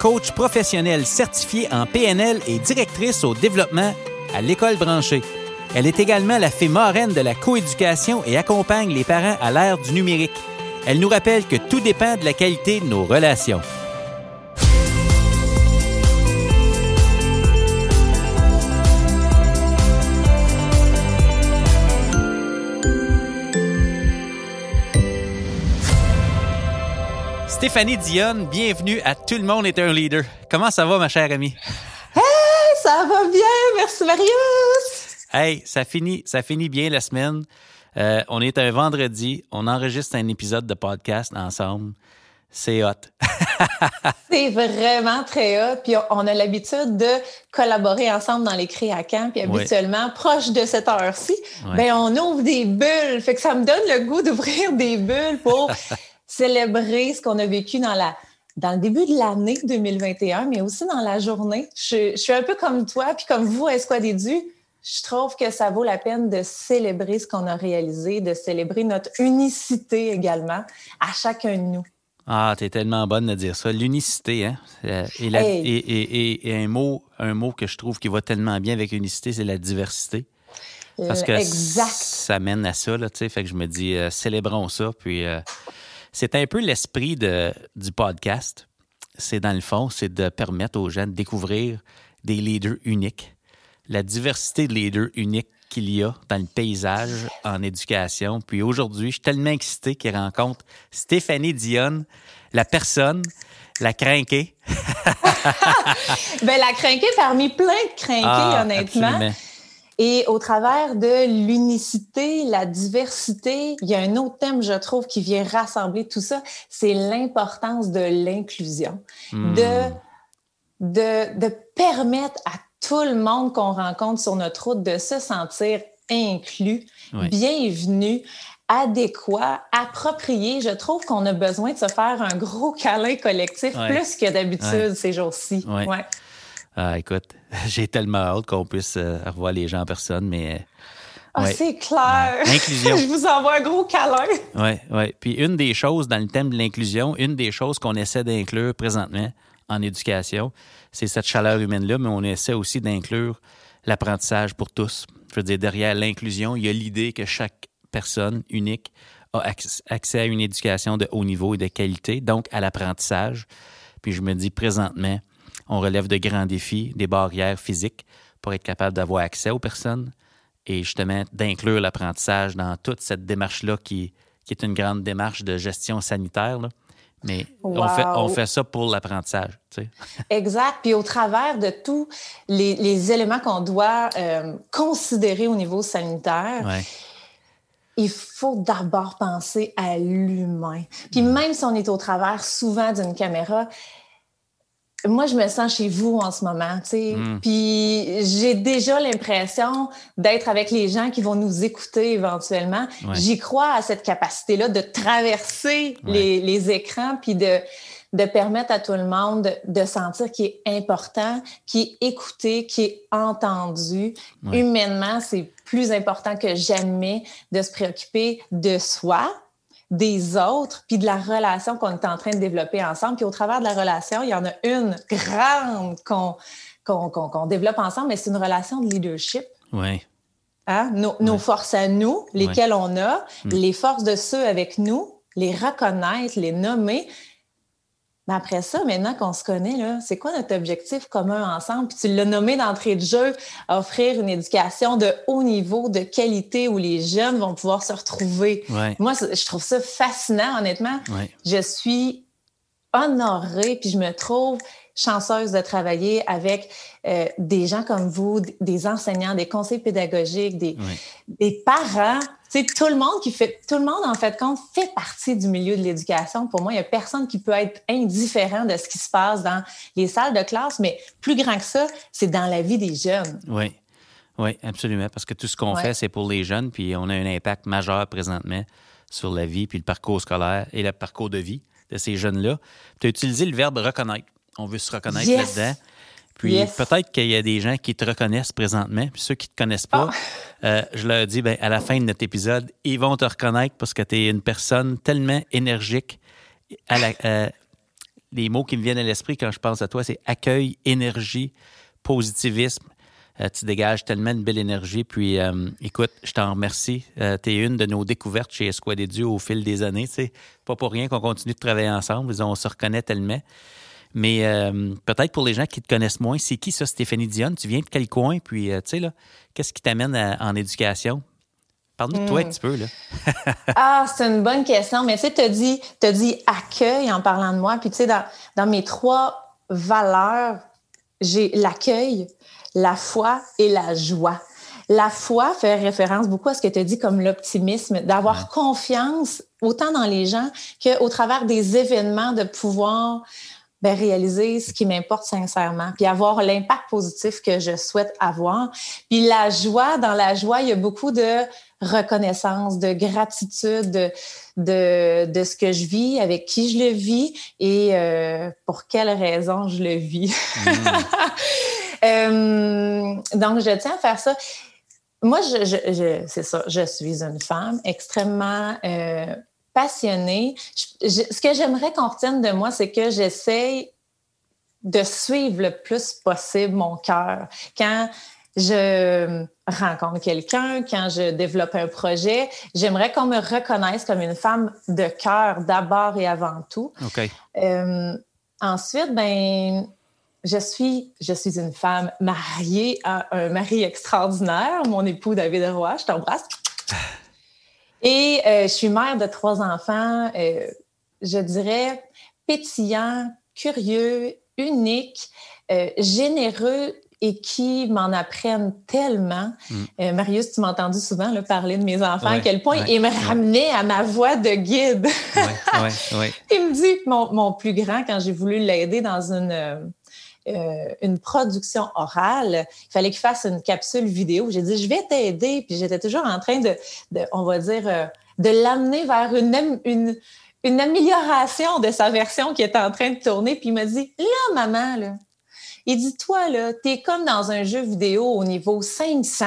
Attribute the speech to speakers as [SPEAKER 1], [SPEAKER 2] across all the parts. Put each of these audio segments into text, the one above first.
[SPEAKER 1] coach professionnelle certifiée en PNL et directrice au développement à l'école branchée. Elle est également la fée marraine de la coéducation et accompagne les parents à l'ère du numérique. Elle nous rappelle que tout dépend de la qualité de nos relations. Stéphanie Dionne, bienvenue à Tout le monde est un leader. Comment ça va, ma chère amie?
[SPEAKER 2] Hey, ça va bien, merci Marius.
[SPEAKER 1] Hey, ça finit, ça finit bien la semaine. Euh, on est un vendredi, on enregistre un épisode de podcast ensemble. C'est hot.
[SPEAKER 2] c'est vraiment très hot. Puis on a l'habitude de collaborer ensemble dans les créacamps. Puis habituellement, proche de cette heure-ci, ben on ouvre des bulles. Fait que ça me donne le goût d'ouvrir des bulles pour célébrer ce qu'on a vécu dans la dans le début de l'année 2021, mais aussi dans la journée. Je, suis un peu comme toi, puis comme vous à Esquad je trouve que ça vaut la peine de célébrer ce qu'on a réalisé, de célébrer notre unicité également à chacun de nous.
[SPEAKER 1] Ah, tu es tellement bonne de dire ça. L'unicité, hein? Euh, et, et, un, mot, un mot que je trouve qui va tellement bien avec unicité, c'est la diversité. Parce que ça mène à ça, là, tu sais. Fait que je me dis, euh, célébrons ça. Puis, euh, c'est un peu l'esprit du podcast. C'est dans le fond, c'est de permettre aux gens de découvrir des leaders uniques, la diversité de leaders uniques qu'il y a dans le paysage en éducation. Puis aujourd'hui, je suis tellement excité qu'il rencontre Stéphanie Dionne, la personne, la crinquée.
[SPEAKER 2] ben, la crinquée parmi plein de crinqués, ah, honnêtement. Et au travers de l'unicité, la diversité, il y a un autre thème, je trouve, qui vient rassembler tout ça, c'est l'importance de l'inclusion, hmm. de, de, de permettre à tout le monde qu'on rencontre sur notre route de se sentir inclus, bienvenu, adéquat, approprié. Je trouve qu'on a besoin de se faire un gros câlin collectif plus que d'habitude ces jours-ci. Ouais.
[SPEAKER 1] Ah, écoute, j'ai tellement hâte qu'on puisse euh, revoir les gens en personne, mais.
[SPEAKER 2] Ah, c'est clair. Inclusion. Je vous envoie un gros câlin.
[SPEAKER 1] Oui, oui. Puis une des choses dans le thème de l'inclusion, une des choses qu'on essaie d'inclure présentement en éducation, c'est cette chaleur humaine-là, mais on essaie aussi d'inclure l'apprentissage pour tous. Je veux dire, derrière l'inclusion, il y a l'idée que chaque personne unique a accès à une éducation de haut niveau et de qualité, donc à l'apprentissage. Puis je me dis présentement, on relève de grands défis, des barrières physiques pour être capable d'avoir accès aux personnes et justement d'inclure l'apprentissage dans toute cette démarche-là qui, qui, est une grande démarche de gestion sanitaire. Mais on, fait, on fait ça pour l'apprentissage. Tu sais.
[SPEAKER 2] exact. Puis au travers de tous les, éléments qu'on doit euh, considérer au niveau sanitaire, il faut d'abord penser à l'humain. Puis mm. même si on est au travers souvent d'une caméra, moi, je me sens chez vous en ce moment, tu sais. Hmm. Puis j'ai déjà l'impression d'être avec les gens qui vont nous écouter éventuellement. J'y crois à cette capacité-là de traverser les, les, écrans puis de, de permettre à tout le monde de, sentir qu'il est important, qu'il est écouté, qu'il est entendu. Humainement, c'est plus important que jamais de se préoccuper de soi, des autres, puis de la relation qu'on est en train de développer ensemble. Puis au travers de la relation, il y en a une grande qu'on qu'on développe ensemble, mais c'est une relation de leadership.
[SPEAKER 1] Oui.
[SPEAKER 2] Hein? Nos, forces à nous, lesquelles on a, mm. les forces de ceux avec nous, les reconnaître, les nommer, mais après ça, maintenant qu'on se connaît, c'est quoi notre objectif commun ensemble? Puis tu l'as nommé d'entrée de jeu, offrir une éducation de haut niveau, de qualité, où les jeunes vont pouvoir se retrouver. Moi, je trouve ça fascinant, honnêtement. Je suis honorée, puis je me trouve chanceuse de travailler avec euh, des gens comme vous, des enseignants, des conseils pédagogiques, des, des parents. C'est tout le monde qui fait, tout le monde en fait compte fait partie du milieu de l'éducation. Pour moi, il n'y a personne qui peut être indifférent de ce qui se passe dans les salles de classe, mais plus grand que ça, c'est dans la vie des jeunes.
[SPEAKER 1] Oui. Oui, absolument. Parce que tout ce qu'on fait, c'est pour les jeunes, puis on a un impact majeur présentement sur la vie, puis le parcours scolaire et le parcours de vie de ces jeunes-là. Tu as utilisé le verbe reconnaître. On veut se reconnaître là-dedans. Puis peut-être qu'il y a des gens qui te reconnaissent présentement, puis ceux qui ne te connaissent pas, ah. euh, je leur dis, ben, à la fin de notre épisode, ils vont te reconnaître parce que tu es une personne tellement énergique. À euh, les mots qui me viennent à l'esprit quand je pense à toi, c'est accueil, énergie, positivisme. Euh, tu dégages tellement de belle énergie. Puis, euh, écoute, je t'en remercie. Euh, tu es une de nos découvertes chez Esquad et Dieu au fil des années. C'est pas pour rien qu'on continue de travailler ensemble. On se reconnaît tellement. Mais peut-être pour les gens qui te connaissent moins, c'est qui ça, Stéphanie Dionne? Tu viens de quel coin? Puis, tu sais, là, qu'est-ce qui t'amène en éducation? Parle-nous de toi un hmm. petit peu, là.
[SPEAKER 2] ah, c'est une bonne question. Mais tu sais, tu as dit, dit accueil en parlant de moi. Puis, tu sais, dans, dans mes trois valeurs, j'ai l'accueil, la foi et la joie. La foi fait référence beaucoup à ce que tu as dit comme l'optimisme, d'avoir confiance autant dans les gens qu'au travers des événements, de pouvoir ben, réaliser ce qui m'importe sincèrement, puis avoir l'impact positif que je souhaite avoir. Puis la joie, dans la joie, il y a beaucoup de reconnaissance, de gratitude de, de, ce que je vis, avec qui je le vis et euh, pour quelles raisons je le vis. Mm. Euh, donc, je tiens à faire ça. Moi, je, c'est ça, je suis une femme extrêmement euh, passionnée. ce que j'aimerais qu'on retienne de moi, c'est que j'essaie de suivre le plus possible mon cœur. Quand je rencontre quelqu'un, quand je développe un projet, j'aimerais qu'on me reconnaisse comme une femme de cœur d'abord et avant tout.
[SPEAKER 1] OK.
[SPEAKER 2] Euh, ensuite, ben je suis, je suis une femme mariée à un mari extraordinaire, mon époux David Roy, je t'embrasse. Et euh, je suis mère de trois enfants, euh, je dirais pétillants, curieux, uniques, euh, généreux et qui m'en apprennent tellement. Mm. Marius, tu m'as entendu souvent parler de mes enfants, à quel point ils me ramenaient à ma voix de guide. il me dit, mon, mon plus grand, quand j'ai voulu l'aider dans une euh, une production orale. Il fallait qu'il fasse une capsule vidéo. J'ai dit, je vais t'aider. Puis j'étais toujours en train de, on va dire, euh, de l'amener vers une, une, une, amélioration de sa version qui était en train de tourner. Puis il m'a dit, là, maman, là, il dit, toi, là, t'es comme dans un jeu vidéo au niveau 500.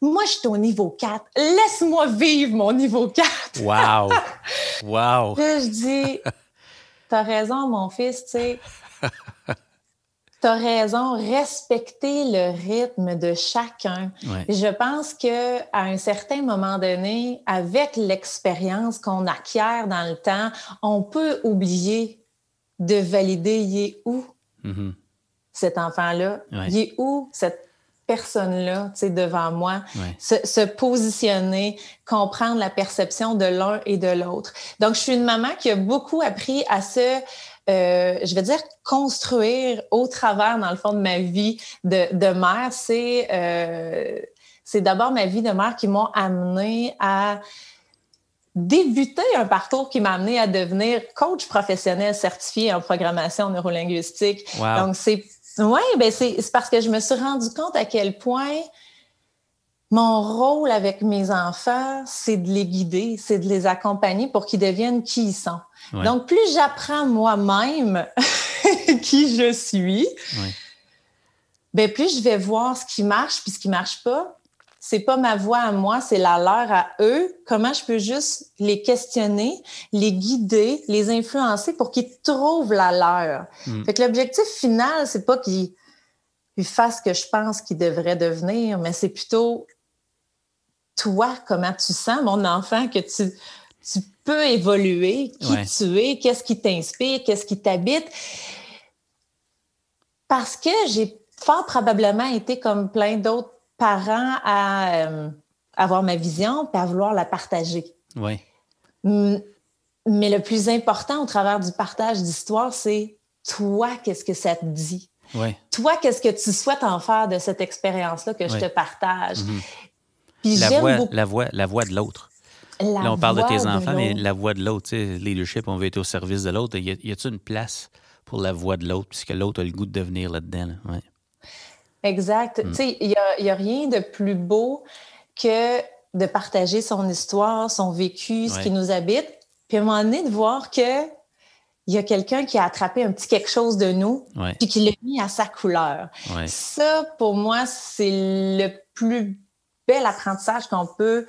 [SPEAKER 2] Moi, je suis au niveau 4. Laisse-moi vivre mon niveau 4.
[SPEAKER 1] Wow! Wow!
[SPEAKER 2] je dis, t'as raison, mon fils, tu sais tu as raison, respecter le rythme de chacun. Je pense que à un certain moment donné, avec l'expérience qu'on acquiert dans le temps, on peut oublier de valider il est où mm-hmm. cet enfant-là, il est où cette personne-là, tu sais, devant moi, se, positionner, comprendre la perception de l'un et de l'autre. Donc, je suis une maman qui a beaucoup appris à se euh, je vais dire, construire au travers, dans le fond, de ma vie de, de mère, c'est euh, c'est d'abord ma vie de mère qui m'ont amené à débuter un parcours qui m'a amené à devenir coach professionnel certifié en programmation neurolinguistique. Donc, c'est ouais, ben c'est parce que je me suis rendu compte à quel point mon rôle avec mes enfants, c'est de les guider, c'est de les accompagner pour qu'ils deviennent qui ils sont. Donc, plus j'apprends moi-même qui je suis, ben, plus je vais voir ce qui marche puis ce qui marche pas. C'est pas ma voix à moi, c'est la leur à eux. Comment je peux juste les questionner, les guider, les influencer pour qu'ils trouvent la leur? Mm. Fait que l'objectif final, c'est pas qu'ils fassent ce que je pense qu'ils devraient devenir, mais c'est plutôt toi, comment tu sens, mon enfant, que tu, tu peux évoluer, qui tu es, qu'est-ce qui t'inspire, qu'est-ce qui t'habite. Parce que j'ai fort probablement été comme plein d'autres parents à euh, avoir ma vision et à vouloir la partager.
[SPEAKER 1] Oui.
[SPEAKER 2] Mais le plus important au travers du partage d'histoire, c'est toi, qu'est-ce que ça te dit?
[SPEAKER 1] Ouais.
[SPEAKER 2] Toi, qu'est-ce que tu souhaites en faire de cette expérience-là que je te partage?
[SPEAKER 1] Mhm. Puis la, voix, la, voix, la voix de l'autre. Là, on parle de tes enfants, mais la voix de l'autre, tu sais, leadership, on veut être au service de l'autre. Y a-t-il une place pour la voix de l'autre, puisque l'autre a le goût de devenir là-dedans? Ouais.
[SPEAKER 2] Exact. Mm. Tu sais, il n'y a, a, rien de plus beau que de partager son histoire, son vécu, ce qui nous habite, puis à un moment donné, de voir que il y a quelqu'un qui a attrapé un petit quelque chose de nous, puis qui l'a mis à sa couleur. Ça, pour moi, c'est le plus bel apprentissage qu'on peut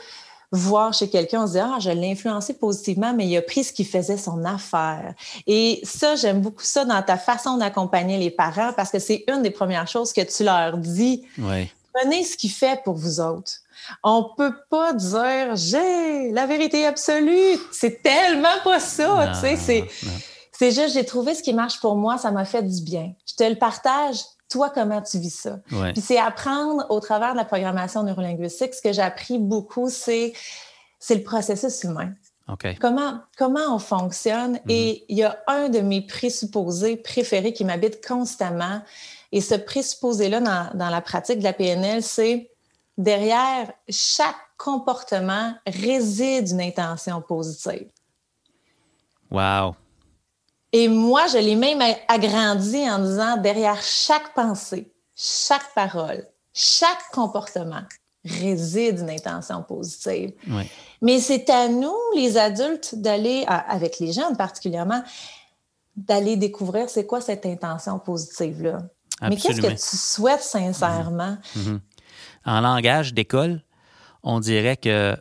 [SPEAKER 2] voir chez quelqu'un, on se dit, ah, je l'ai influencé positivement, mais il a pris ce qui faisait son affaire. Et ça, j'aime beaucoup ça dans ta façon d'accompagner les parents parce que c'est une des premières choses que tu leur dis. Prenez ce qui fait pour vous autres. On peut pas dire j'ai la vérité absolue. C'est tellement pas ça, tu sais. C'est, c'est juste, j'ai trouvé ce qui marche pour moi, ça m'a fait du bien. Je te le partage, toi, comment tu vis ça? Puis c'est apprendre au travers de la programmation neurolinguistique. Ce que j'ai appris beaucoup, c'est, c'est le processus humain. Comment, comment on fonctionne? Mm-hmm. Et il y a un de mes présupposés préférés qui m'habite constamment. Et ce présupposé-là dans, dans la pratique de la PNL, c'est derrière chaque comportement réside une intention positive.
[SPEAKER 1] Wow.
[SPEAKER 2] Et moi, je l'ai même agrandi en disant derrière chaque pensée, chaque parole, chaque comportement réside une intention positive. Mais c'est à nous, les adultes, d'aller, avec les jeunes particulièrement, d'aller découvrir c'est quoi cette intention positive-là. Mais qu'est-ce que tu souhaites sincèrement?
[SPEAKER 1] Mm-hmm. Mm-hmm. En langage d'école, on dirait que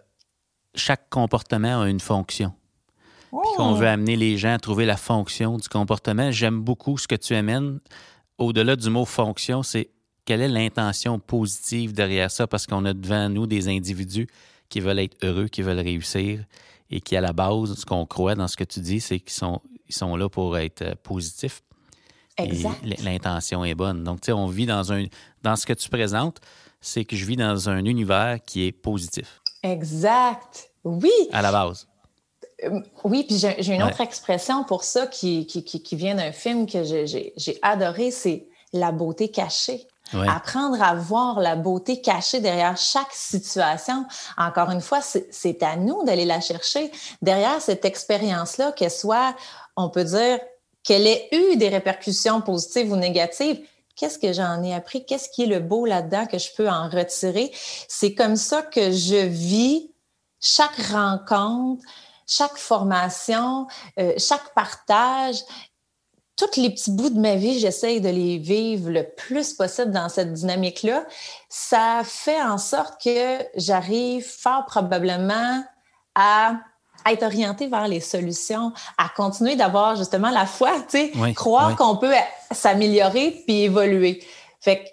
[SPEAKER 1] chaque comportement a une fonction puis qu'on veut oh! amener les gens à trouver la fonction du comportement. J'aime beaucoup ce que tu amènes. Au-delà du mot fonction, c'est quelle est l'intention positive derrière ça, parce qu'on a devant nous des individus qui veulent être heureux, qui veulent réussir, et qui, à la base, ce qu'on croit dans ce que tu dis, c'est qu'ils sont, ils sont là pour être euh, positifs.
[SPEAKER 2] Exact.
[SPEAKER 1] L'intention est bonne. Donc, tu sais, on vit dans un. Dans ce que tu présentes, c'est que je vis dans un univers qui est positif.
[SPEAKER 2] Exact. Oui.
[SPEAKER 1] À la base.
[SPEAKER 2] Euh, oui, puis j'ai une autre expression pour ça qui, qui, vient d'un film que j'ai adoré, c'est la beauté cachée. Apprendre à voir la beauté cachée derrière chaque situation. Encore une fois, c'est à nous d'aller la chercher. Derrière cette expérience-là, qu'elle soit, on peut dire, qu'elle ait eu des répercussions positives ou négatives, qu'est-ce que j'en ai appris? Qu'est-ce qui est le beau là-dedans que je peux en retirer? C'est comme ça que je vis chaque rencontre, chaque formation, euh, chaque partage, tous les petits bouts de ma vie, j'essaye de les vivre le plus possible dans cette dynamique-là. Ça fait en sorte que j'arrive fort probablement à être orientée vers les solutions, à continuer d'avoir justement la foi, tu sais, croire qu'on peut s'améliorer puis évoluer. Fait que,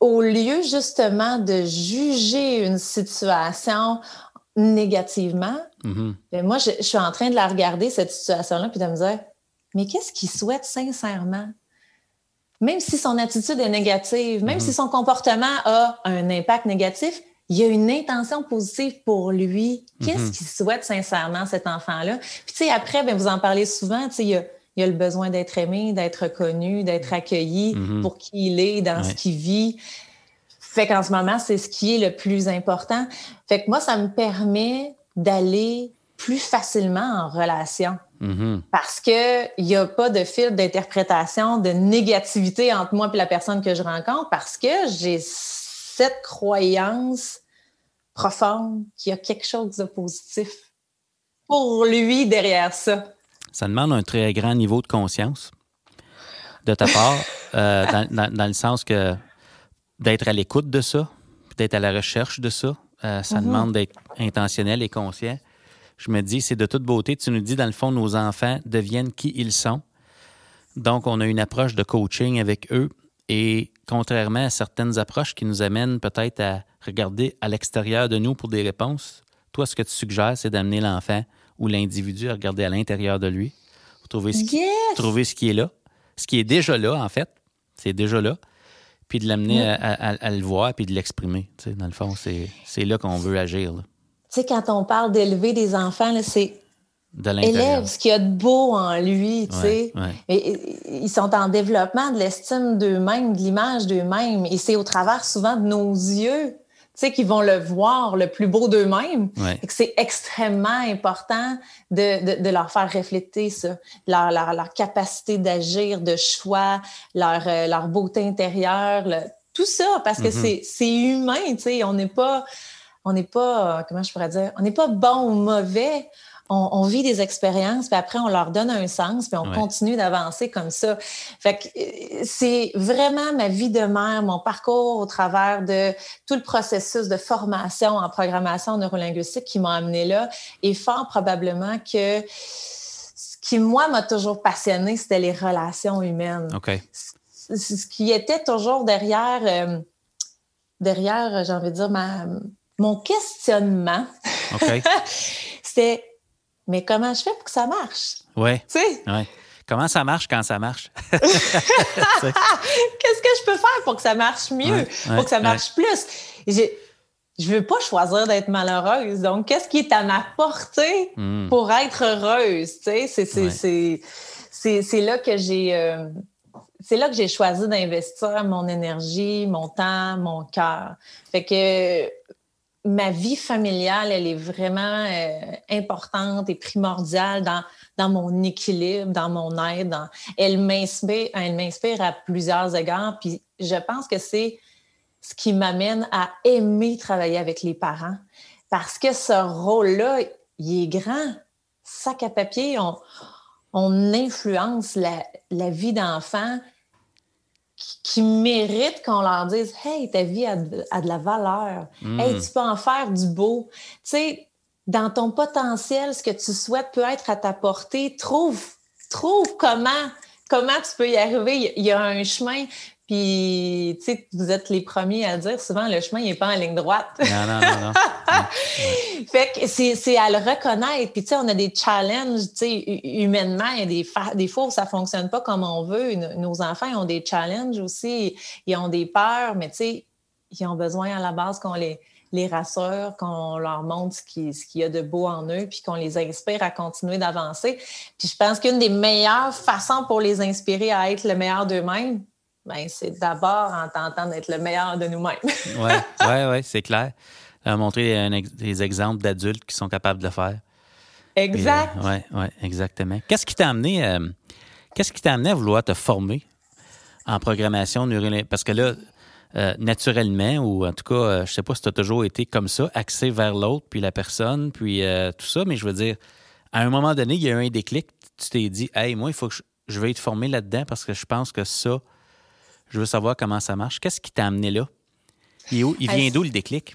[SPEAKER 2] au lieu justement de juger une situation négativement, mm-hmm. ben, moi, je, suis en train de la regarder, cette situation-là, puis de me dire, mais qu'est-ce qu'il souhaite sincèrement? Même si son attitude est négative, même si mm-hmm. son comportement a un impact négatif, il y a une intention positive pour lui. Qu'est-ce mm-hmm. qu'il souhaite sincèrement, cet enfant-là? Puis, tu sais, après, ben, vous en parlez souvent, tu sais, il y a, il y a le besoin d'être aimé, d'être reconnu, d'être accueilli pour qui il est, dans ce qu'il vit. Fait qu'en ce moment, c'est ce qui est le plus important. Fait que moi, ça me permet d'aller plus facilement en relation. Mm-hmm. Parce qu'il n'y a pas de fil d'interprétation, de négativité entre moi et la personne que je rencontre parce que j'ai cette croyance profonde qu'il y a quelque chose de positif pour lui derrière ça.
[SPEAKER 1] Ça demande un très grand niveau de conscience de ta part, euh, dans, le sens que d'être à l'écoute de ça, d'être à la recherche de ça. Euh, ça mhm. demande d'être intentionnel et conscient. Je me dis, c'est de toute beauté. Tu nous dis, dans le fond, nos enfants deviennent qui ils sont. Donc, on a une approche de coaching avec eux. Et contrairement à certaines approches qui nous amènent peut-être à regarder à l'extérieur de nous pour des réponses, toi, ce que tu suggères, c'est d'amener l'enfant ou l'individu à regarder à l'intérieur de lui, trouver ce, qui, trouver ce qui est là, ce qui est déjà là, en fait. C'est déjà là puis de l'amener à, le voir, puis de l'exprimer. Dans le fond, c'est là qu'on veut agir.
[SPEAKER 2] Tu sais, quand on parle d'élever des enfants, c'est élève ce qu'il y a de beau en lui, tu sais. ils sont en développement de l'estime d'eux-mêmes, de l'image d'eux-mêmes. Et c'est au travers souvent de nos yeux sais, qui vont le voir le plus beau d'eux-mêmes. C'est extrêmement important de, de, leur faire refléter ça, leur, leur, leur capacité d'agir, de choix, leur, euh, leur beauté intérieure, tout ça, parce que mm-hmm. c'est humain, tu sais, on n'est pas, on n'est pas, comment je pourrais dire, on n'est pas bon ou mauvais on, vit des expériences, puis après, on leur donne un sens, puis on continue d'avancer comme ça. Fait que euh, c'est vraiment ma vie de mère, mon parcours au travers de tout le processus de formation en programmation neurolinguistique qui m'a amené là. Et fort probablement que ce qui, moi, m'a toujours passionné, c'était les relations humaines.
[SPEAKER 1] OK.
[SPEAKER 2] Ce qui était toujours derrière, euh, derrière, j'ai envie de dire, ma, mon questionnement.
[SPEAKER 1] OK.
[SPEAKER 2] c'était mais comment je fais pour que ça marche?
[SPEAKER 1] Oui.
[SPEAKER 2] Tu sais?
[SPEAKER 1] Ouais. Comment ça marche quand ça marche?
[SPEAKER 2] Qu'est-ce que je peux faire pour que ça marche mieux, pour que ça marche plus? Je veux pas choisir d'être malheureuse. Donc, qu'est-ce qui est à ma portée hmm. pour être heureuse? Tu sais, c'est là que j'ai. Euh, c'est là que j'ai choisi d'investir mon énergie, mon temps, mon cœur. Fait que ma vie familiale, elle est vraiment euh, importante et primordiale dans, dans mon équilibre, dans mon aide. Elle m'inspire, elle m'inspire à plusieurs égards. Puis je pense que c'est ce qui m'amène à aimer travailler avec les parents. Parce que ce rôle-là, il est grand. Sac à papier, on, on influence la, la vie d'enfant qui méritent qu'on leur dise Hey, ta vie a de, la valeur. Hmm. Hey, tu peux en faire du beau. Tu sais, dans ton potentiel, ce que tu souhaites peut être à ta portée. Trouve, trouve comment, comment tu peux y arriver. Il y a un chemin. Puis, tu sais, vous êtes les premiers à dire souvent le chemin n'est pas en ligne droite.
[SPEAKER 1] Non, non, non. non.
[SPEAKER 2] fait que c'est à le reconnaître. Puis, tu sais, on a des challenges, tu sais, humainement, il y a des, des fois où ça fonctionne pas comme on veut. Nos enfants ont des challenges aussi. Ils ont des peurs, mais tu sais, ils ont besoin à la base qu'on les, les rassure, qu'on leur montre ce qu'il y a de beau en eux, puis qu'on les inspire à continuer d'avancer. Puis je pense qu'une des meilleures façons pour les inspirer à être le meilleur d'eux-mêmes, ben, c'est d'abord en tentant d'être le meilleur de nous-mêmes.
[SPEAKER 1] oui, ouais, ouais, c'est clair. montrer des exemples d'adultes qui sont capables de le faire.
[SPEAKER 2] Exact.
[SPEAKER 1] Oui, ouais, exactement. Qu'est-ce qui t'a amené, euh, qu'est-ce qui t'a amené à vouloir te former en programmation neurolinguistique? Parce que là, euh, naturellement, ou en tout cas, euh, je sais pas si tu as toujours été comme ça, axé vers l'autre, puis la personne, puis tout ça, mais je veux dire, à un moment donné, il y a eu un déclic. Tu t'es dit, hey, moi, il faut que je, je vais être formé là-dedans parce que je pense que ça, je veux savoir comment ça marche. Qu'est-ce qui t'a amené là? Il, vient d'où le déclic?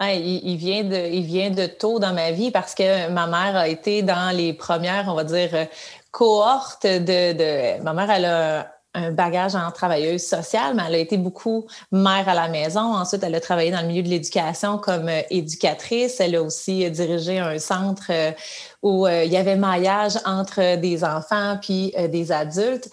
[SPEAKER 2] il, vient de, il vient de tôt dans ma vie parce que ma mère a été dans les premières, on va dire, euh, cohortes de. de ma mère, elle a un bagage en travailleuse sociale, mais elle a été beaucoup mère à la maison. Ensuite, elle a travaillé dans le milieu de l'éducation comme euh, éducatrice. Elle a aussi euh, dirigé un centre où il y avait maillage entre des enfants puis des adultes.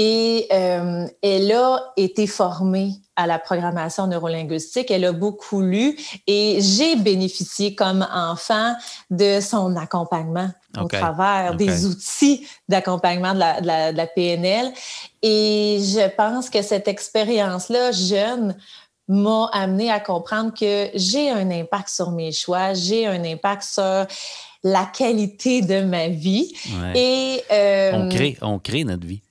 [SPEAKER 2] Et euh, elle a été formée à la programmation neurolinguistique. Elle a beaucoup lu et j'ai bénéficié comme enfant de son accompagnement au travers des outils d'accompagnement de la, de, la, de la, PNL. Et je pense que cette expérience-là, jeune, m'a amené à comprendre que j'ai un impact sur mes choix, j'ai un impact sur la qualité de ma vie.
[SPEAKER 1] Et euh, on crée, on crée notre vie.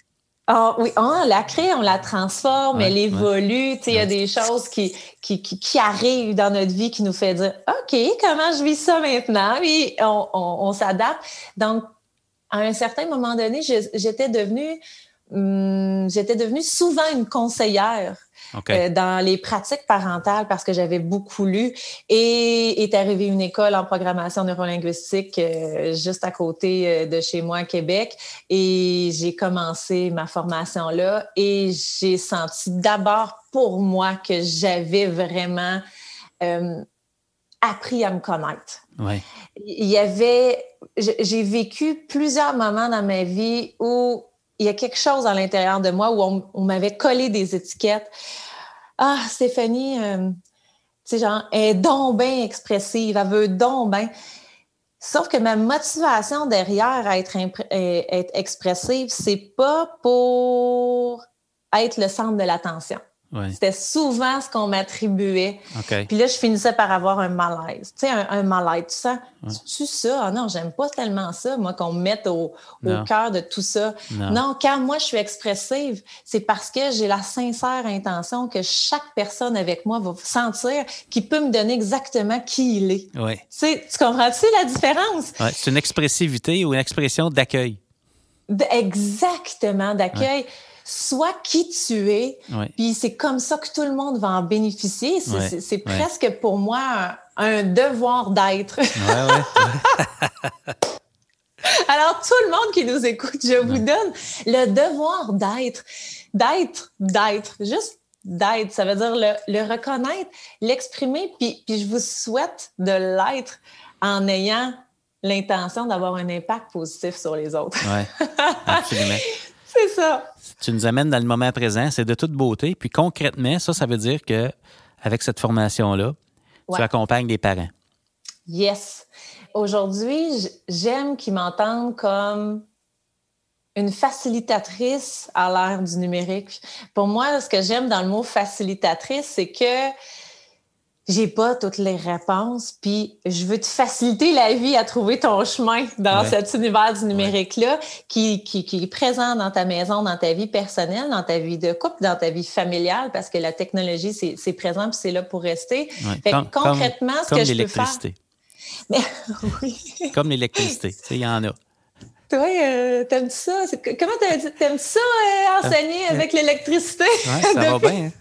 [SPEAKER 2] Ah oui, on la crée, on la transforme, elle évolue. Il y a des choses qui, qui, qui, arrivent dans notre vie qui nous fait dire OK, comment je vis ça maintenant? Oui, on, on, s'adapte. Donc, à un certain moment donné, j'étais devenue, hum, j'étais devenue souvent une conseillère euh, dans les pratiques parentales parce que j'avais beaucoup lu et est arrivée une école en programmation neurolinguistique euh, juste à côté euh, de chez moi à Québec et j'ai commencé ma formation là et j'ai senti d'abord pour moi que j'avais vraiment appris à me connaître. Il y avait, j'ai vécu plusieurs moments dans ma vie où il y a quelque chose à l'intérieur de moi où on, m'avait collé des étiquettes. Ah, Stéphanie, euh, tu sais, genre, elle est donc bien expressive, elle veut donc bien. Sauf que ma motivation derrière à être, être expressive, c'est pas pour être le centre de l'attention. C'était souvent ce qu'on m'attribuait. Puis là, je finissais par avoir un malaise. Tu sais, un, malaise. Tu sens, tu ça? Ah non, j'aime pas tellement ça, moi, qu'on me mette au, cœur de tout ça. Non. quand moi, je suis expressive, c'est parce que j'ai la sincère intention que chaque personne avec moi va sentir qu'il peut me donner exactement qui il est.
[SPEAKER 1] Ouais.
[SPEAKER 2] Tu, tu comprends-tu la différence?
[SPEAKER 1] c'est une expressivité ou une expression d'accueil.
[SPEAKER 2] Exactement, d'accueil sois qui tu es. Puis c'est comme ça que tout le monde va en bénéficier. C'est presque pour moi un, devoir d'être. Alors, tout le monde qui nous écoute, je vous donne le devoir d'être, d'être, d'être, juste d'être. Ça veut dire le, reconnaître, l'exprimer, puis, puis je vous souhaite de l'être en ayant l'intention d'avoir un impact positif sur les autres.
[SPEAKER 1] Oui, absolument.
[SPEAKER 2] C'est ça.
[SPEAKER 1] Tu nous amènes dans le moment présent, c'est de toute beauté. Puis concrètement, ça, ça veut dire que avec cette formation-là, tu accompagnes les parents.
[SPEAKER 2] Yes. Aujourd'hui, j'aime qu'ils m'entendent comme une facilitatrice à l'ère du numérique. Pour moi, ce que j'aime dans le mot facilitatrice, c'est que j'ai pas toutes les réponses, puis je veux te faciliter la vie à trouver ton chemin dans cet univers du numérique-là qui, qui, qui, est présent dans ta maison, dans ta vie personnelle, dans ta vie de couple, dans ta vie familiale, parce que la technologie, c'est présent puis c'est là pour rester. Fait
[SPEAKER 1] comme,
[SPEAKER 2] concrètement, ce que je peux faire...
[SPEAKER 1] Mais, oui. Comme l'électricité, il y en a.
[SPEAKER 2] Toi, euh, t'aimes ça? Comment t'aimes ça, euh, enseigner ah, avec l'électricité?
[SPEAKER 1] Ouais, ça va bien. Hein?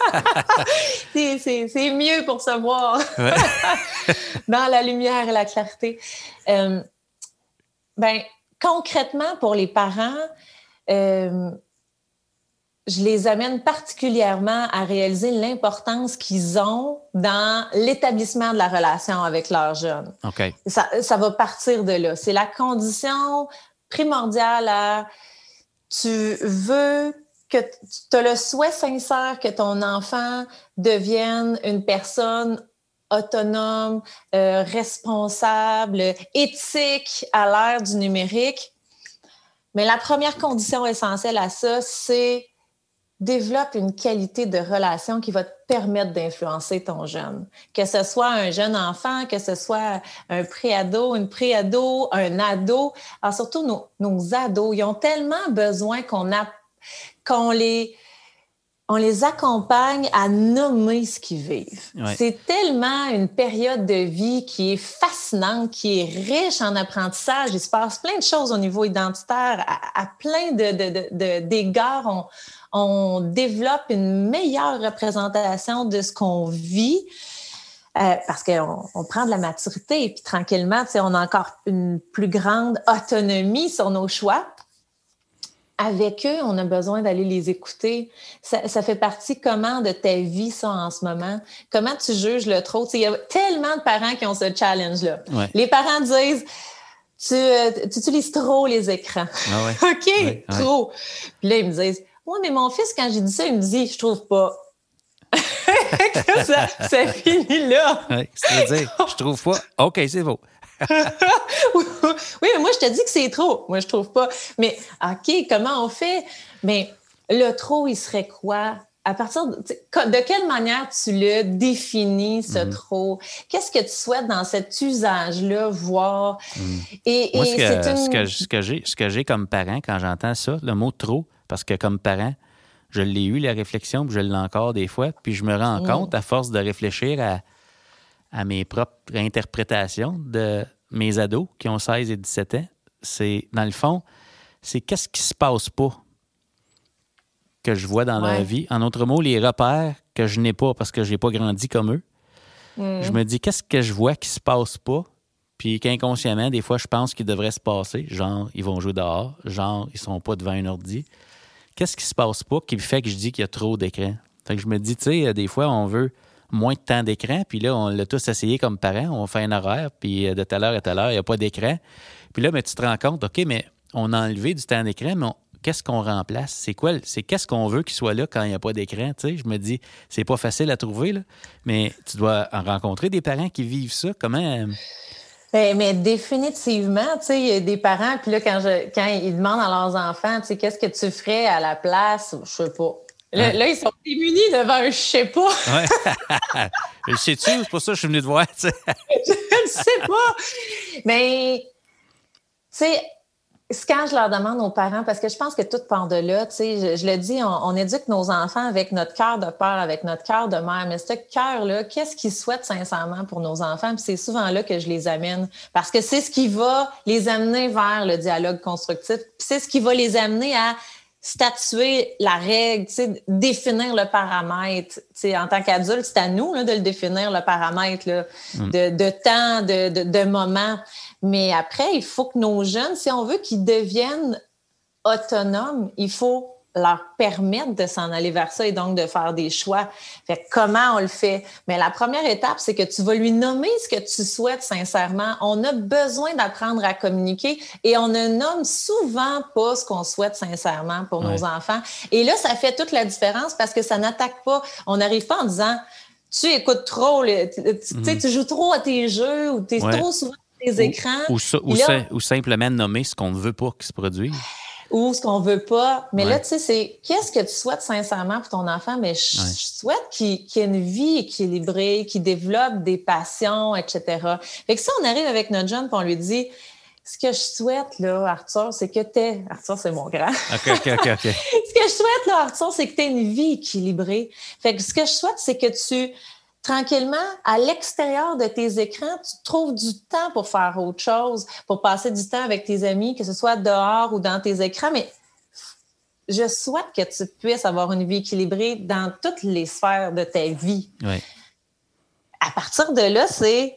[SPEAKER 2] c'est mieux pour se voir dans la lumière et la clarté. Euh, ben, concrètement, pour les parents, euh, je les amène particulièrement à réaliser l'importance qu'ils ont dans l'établissement de la relation avec leurs jeunes. Ça, ça va partir de là. C'est la condition primordiale à tu veux que tu as le souhait sincère que ton enfant devienne une personne autonome, euh, responsable, éthique à l'ère du numérique. Mais la première condition essentielle à ça, c'est développe une qualité de relation qui va te permettre d'influencer ton jeune. Que ce soit un jeune enfant, que ce soit un préado, une préado, un ado. Alors surtout nos, nos ados, ils ont tellement besoin qu'on a qu'on les, on les accompagne à nommer ce qu'ils vivent. C'est tellement une période de vie qui est fascinante, qui est riche en apprentissage. Il se passe plein de choses au niveau identitaire. À, plein d'égards, de, de, on, on, développe une meilleure représentation de ce qu'on vit. Euh, parce qu'on on prend de la maturité et puis tranquillement, on a encore une plus grande autonomie sur nos choix avec eux, on a besoin d'aller les écouter. Ça, fait partie comment de ta vie, ça, en ce moment? Comment tu juges le trop? Il y a tellement de parents qui ont ce challenge-là. Les parents disent, tu, euh, tu, utilises trop les écrans.
[SPEAKER 1] Ah
[SPEAKER 2] OK, trop. Puis là, ils me disent, oui, mais mon fils, quand j'ai dit ça, il me dit, je trouve pas. ça, ça finit là.
[SPEAKER 1] C'est-à-dire, je trouve pas. OK, c'est beau.
[SPEAKER 2] Oui, mais moi, je te dis que c'est trop. Moi, je trouve pas. Mais OK, comment on fait? Mais le trop, il serait quoi? À partir de, de quelle manière tu le définis, ce mm-hmm. trop? Qu'est-ce que tu souhaites dans cet usage-là voir?
[SPEAKER 1] Mm. Et, Moi, ce, que, j'ai, ce que j'ai comme parent quand j'entends ça, le mot trop, parce que comme parent, je l'ai eu, la réflexion, puis je l'ai encore des fois, puis je me rends mm. compte, à force de réfléchir à à mes propres interprétations de mes ados qui ont 16 et 17 ans. C'est, dans le fond, c'est qu'est-ce qui se passe pas que je vois dans leur vie. En autre mots, les repères que je n'ai pas parce que je n'ai pas grandi comme eux. Mm. Je me dis, qu'est-ce que je vois qui se passe pas? Puis qu'inconsciemment, des fois, je pense qu'il devrait se passer. Genre, ils vont jouer dehors. Genre, ils sont pas devant un ordi. Qu'est-ce qui se passe pas qui fait que je dis qu'il y a trop d'écran? Fait que je me dis, tu sais, des fois, on veut moins de temps d'écran. Puis là, on l'a tous essayé comme parents. On fait un horaire, puis euh, de telle heure à telle heure, il n'y a pas d'écran. Puis là, mais tu te rends compte, OK, mais on a enlevé du temps d'écran, mais qu'est-ce qu'on remplace? C'est quoi? C'est qu'est-ce qu'on veut qu'il soit là quand il n'y a pas d'écran? Tu je me dis, c'est pas facile à trouver, mais tu dois en rencontrer des parents qui vivent ça. Comment. Euh,
[SPEAKER 2] Ben, mais définitivement, tu sais, il y a des parents, puis là, quand, je, quand ils demandent à leurs enfants, tu qu'est-ce que tu ferais à la place? Je sais pas. Là, ils sont démunis devant un je sais pas.
[SPEAKER 1] Ouais. je sais-tu? C'est pour ça que je suis venu te voir,
[SPEAKER 2] je ne sais pas. Mais, tu sais, quand je leur demande aux parents, parce que je pense que tout part de là, tu sais, je, le dis, on, éduque nos enfants avec notre cœur de père, avec notre cœur de mère, mais ce cœur-là, qu'est-ce qu'ils souhaitent sincèrement pour nos enfants? Puis c'est souvent là que je les amène, parce que c'est ce qui va les amener vers le dialogue constructif, puis c'est ce qui va les amener à statuer la règle, tu sais, définir le paramètre. Tu sais, en tant qu'adulte, c'est à nous là, de le définir, le paramètre là, mm. de, de, temps, de, de, de moment. Mais après, il faut que nos jeunes, si on veut qu'ils deviennent autonomes, il faut leur permettre de s'en aller vers ça et donc de faire des choix. Fait comment on le fait? Mais la première étape, c'est que tu vas lui nommer ce que tu souhaites sincèrement. On a besoin d'apprendre à communiquer et on ne nomme souvent pas ce qu'on souhaite sincèrement pour nos enfants. Et là, ça fait toute la différence parce que ça n'attaque pas. On n'arrive pas en disant tu écoutes trop, tu, mhm. tu, joues trop à tes jeux ou tu es trop souvent des écrans.
[SPEAKER 1] Ou, ou, simplement nommer ce qu'on ne veut pas qu'il se produise.
[SPEAKER 2] Ou ce qu'on veut pas. Mais là, tu sais, c'est qu'est-ce que tu souhaites sincèrement pour ton enfant? Mais je, souhaite qu'il ait une vie équilibrée, qu'il développe des passions, etc. Fait que si on arrive avec notre jeune et on lui dit ce que je souhaite, là, Arthur, c'est que tu Arthur, c'est mon grand.
[SPEAKER 1] OK, OK, OK, OK.
[SPEAKER 2] ce que je souhaite, là, Arthur, c'est que tu aies une vie équilibrée. Fait que ce que je souhaite, c'est que tu tranquillement, à l'extérieur de tes écrans, tu trouves du temps pour faire autre chose, pour passer du temps avec tes amis, que ce soit dehors ou dans tes écrans, mais je souhaite que tu puisses avoir une vie équilibrée dans toutes les sphères de ta vie.
[SPEAKER 1] Oui.
[SPEAKER 2] À partir de là, c'est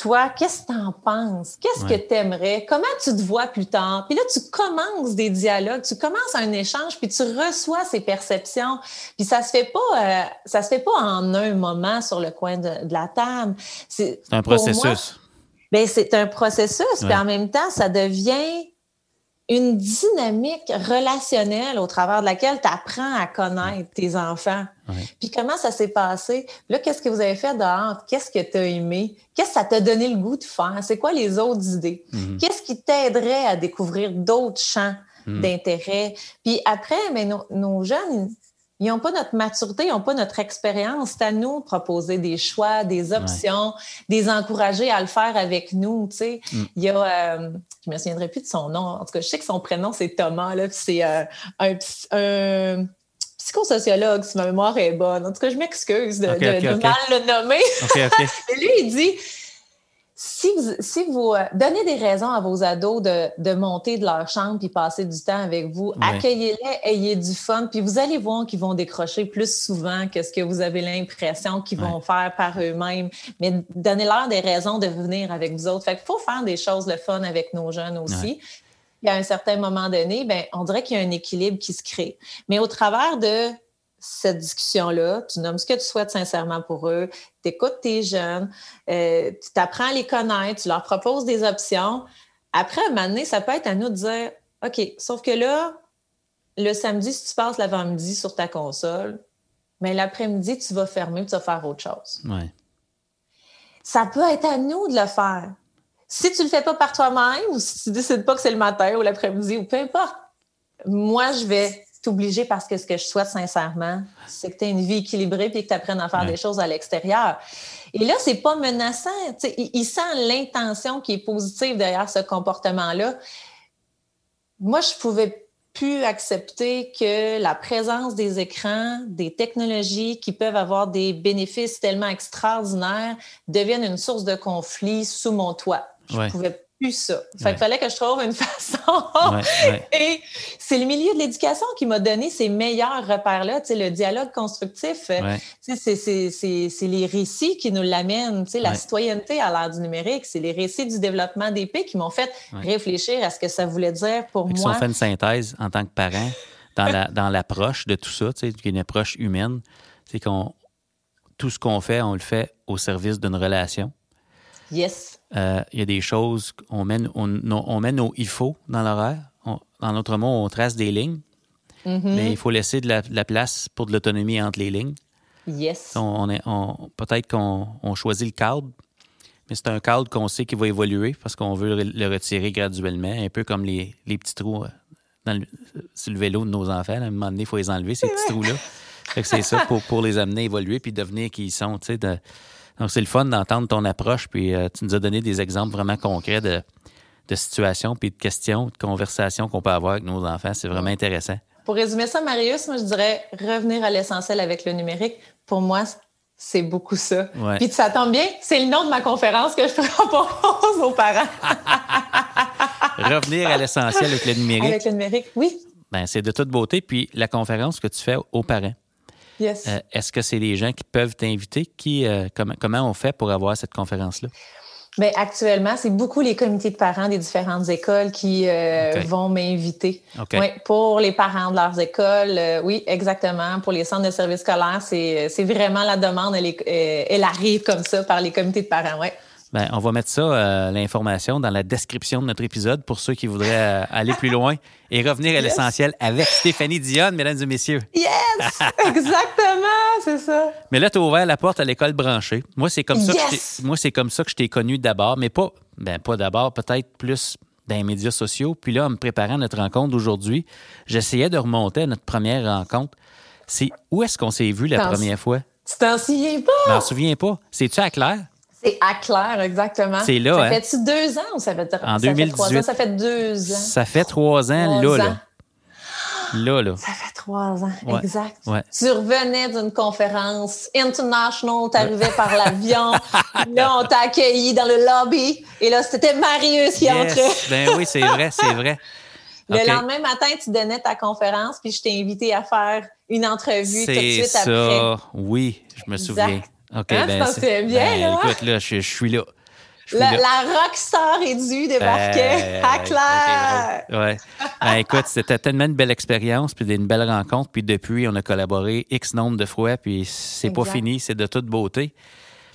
[SPEAKER 2] toi, qu'est-ce que tu en penses? Qu'est-ce que tu aimerais? Comment tu te vois plus tard? Puis là, tu commences des dialogues, tu commences un échange, puis tu reçois ces perceptions. Puis ça se fait pas, euh, ça se fait pas en un moment sur le coin de, la table.
[SPEAKER 1] C'est un processus.
[SPEAKER 2] ben, c'est un processus, puis en même temps, ça devient une dynamique relationnelle au travers de laquelle tu apprends à connaître tes enfants. Puis comment ça s'est passé? Là, qu'est-ce que vous avez fait dehors? Qu'est-ce que tu as aimé? Qu'est-ce que ça t'a donné le goût de faire? C'est quoi les autres idées? Mhm. Qu'est-ce qui t'aiderait à découvrir d'autres champs mhm. d'intérêt? Puis après, mais nos, nos jeunes, ils n'ont pas notre maturité, ils n'ont pas notre expérience. C'est à nous de proposer des choix, des options, des encourager à le faire avec nous. Tu sais. Mm. Il y a, euh, je me souviendrai plus de son nom. En tout cas, je sais que son prénom, c'est Thomas. Là, c'est euh, un, un psychosociologue, si ma mémoire est bonne. En tout cas, je m'excuse de, mal le nommer. Et lui, il dit si vous, si vous euh, donnez des raisons à vos ados de, de, monter de leur chambre puis passer du temps avec vous, accueillez-les, ayez du fun, puis vous allez voir qu'ils vont décrocher plus souvent que ce que vous avez l'impression qu'ils vont faire par eux-mêmes. Mais donnez-leur des raisons de venir avec vous autres. Fait qu'il faut faire des choses de fun avec nos jeunes aussi. Et à un certain moment donné, ben, on dirait qu'il y a un équilibre qui se crée. Mais au travers de cette discussion-là, tu nommes ce que tu souhaites sincèrement pour eux, tu écoutes tes jeunes, euh, tu t'apprends à les connaître, tu leur proposes des options. Après, un moment donné, ça peut être à nous de dire OK, sauf que là, le samedi, si tu passes l'avant-midi sur ta console, mais l'après-midi, tu vas fermer et tu vas faire autre chose. Ça peut être à nous de le faire. Si tu ne le fais pas par toi-même ou si tu ne décides pas que c'est le matin ou l'après-midi ou peu importe, moi, je vais obligé parce que ce que je souhaite sincèrement, c'est que tu aies une vie équilibrée et que tu apprennes à faire des choses à l'extérieur. Et là, c'est pas menaçant. Il, il, sent l'intention qui est positive derrière ce comportement-là. Moi, je pouvais plus accepter que la présence des écrans, des technologies qui peuvent avoir des bénéfices tellement extraordinaires deviennent une source de conflit sous mon toit. Je pouvais plus ça. Fait fallait que je trouve une façon. Et c'est le milieu de l'éducation qui m'a donné ces meilleurs repères-là. Tu sais, le dialogue constructif, euh, tu sais, c'est les récits qui nous l'amènent. Tu sais, la citoyenneté à l'ère du numérique, c'est les récits du développement des pays qui m'ont fait réfléchir à ce que ça voulait dire pour moi. Ils
[SPEAKER 1] ont fait une synthèse en tant que parent dans l'approche de tout ça, tu sais, une approche humaine. C'est qu'on tout ce qu'on fait, on le fait au service d'une relation.
[SPEAKER 2] Yes.
[SPEAKER 1] Euh, il y a des choses, on met, on, on met nos il faut dans l'horaire. En autre mot, on trace des lignes, mm-hmm. mais il faut laisser de la, place pour de l'autonomie entre les lignes.
[SPEAKER 2] Yes.
[SPEAKER 1] On, est, Peut-être qu'on choisit le cadre, mais c'est un cadre qu'on sait qu'il va évoluer parce qu'on veut le retirer graduellement, un peu comme les, petits trous euh, dans le, sur le vélo de nos enfants. À un moment donné, il faut les enlever, ces petits trous-là. c'est ça pour, pour les amener à évoluer puis devenir qui ils sont. De... Donc, c'est le fun d'entendre ton approche. Puis euh, tu nous as donné des exemples vraiment concrets de, de situations, puis de questions, de conversations qu'on peut avoir avec nos enfants. C'est vraiment intéressant.
[SPEAKER 2] Pour résumer ça, Marius, moi, je dirais revenir à l'essentiel avec le numérique. Pour moi, c'est beaucoup ça. Puis ça tombe bien, c'est le nom de ma conférence que je propose aux parents.
[SPEAKER 1] Revenir à l'essentiel avec le numérique.
[SPEAKER 2] Avec le numérique, oui.
[SPEAKER 1] Ben, c'est de toute beauté. Puis la conférence que tu fais aux parents.
[SPEAKER 2] Yes.
[SPEAKER 1] Euh, est-ce que c'est les gens qui peuvent t'inviter? Qui, euh, comment, comment on fait pour avoir cette conférence-là?
[SPEAKER 2] Bien, actuellement, c'est beaucoup les comités de parents des différentes écoles qui euh, vont m'inviter. Oui, pour les parents de leurs écoles, euh, oui, exactement. Pour les centres de services scolaires, c'est vraiment la demande, elle, euh, elle, arrive comme ça par les comités de parents, oui.
[SPEAKER 1] Bien, on va mettre ça, l'information, dans la description de notre épisode pour ceux qui voudraient aller plus loin et revenir à l'essentiel avec Stéphanie Dionne, mesdames et messieurs.
[SPEAKER 2] Yes! Exactement! c'est ça.
[SPEAKER 1] Mais là, tu as ouvert la porte à l'école branchée. Moi, c'est comme, comme ça que je t'ai connu d'abord, mais pas, ben, pas d'abord, peut-être plus dans les médias sociaux. Puis là, en me préparant à notre rencontre d'aujourd'hui, j'essayais de remonter à notre première rencontre. C'est où est-ce qu'on s'est vu la première fois?
[SPEAKER 2] Tu t'en souviens pas?
[SPEAKER 1] Je m'en souviens pas. C'est-tu à Claire?
[SPEAKER 2] C'est à Claire, exactement.
[SPEAKER 1] C'est là,
[SPEAKER 2] Ça
[SPEAKER 1] hein?
[SPEAKER 2] fait-tu deux ans ou ça fait,
[SPEAKER 1] en ça 2018.
[SPEAKER 2] ans? Ça fait deux ans.
[SPEAKER 1] Ça fait trois ans, là, là. Là, là.
[SPEAKER 2] Ça fait trois ans, exact. Tu revenais d'une conférence international, tu arrivais par l'avion. là, on t'a accueilli dans le lobby. Et là, c'était Marius qui entrait.
[SPEAKER 1] ben oui, c'est vrai, c'est vrai.
[SPEAKER 2] Le lendemain matin, tu donnais ta conférence, puis je t'ai invité à faire une entrevue tout de suite ça. après.
[SPEAKER 1] Oui, je me souviens. OK,
[SPEAKER 2] hein, ben, bien,
[SPEAKER 1] ben,
[SPEAKER 2] là?
[SPEAKER 1] Écoute, là, je suis là.
[SPEAKER 2] La, la rockstar est due débarquer à Claire.
[SPEAKER 1] ouais. Ben, écoute, c'était tellement une belle expérience, puis une belle rencontre. Puis depuis, on a collaboré X nombre de fois, puis c'est pas fini, c'est de toute beauté.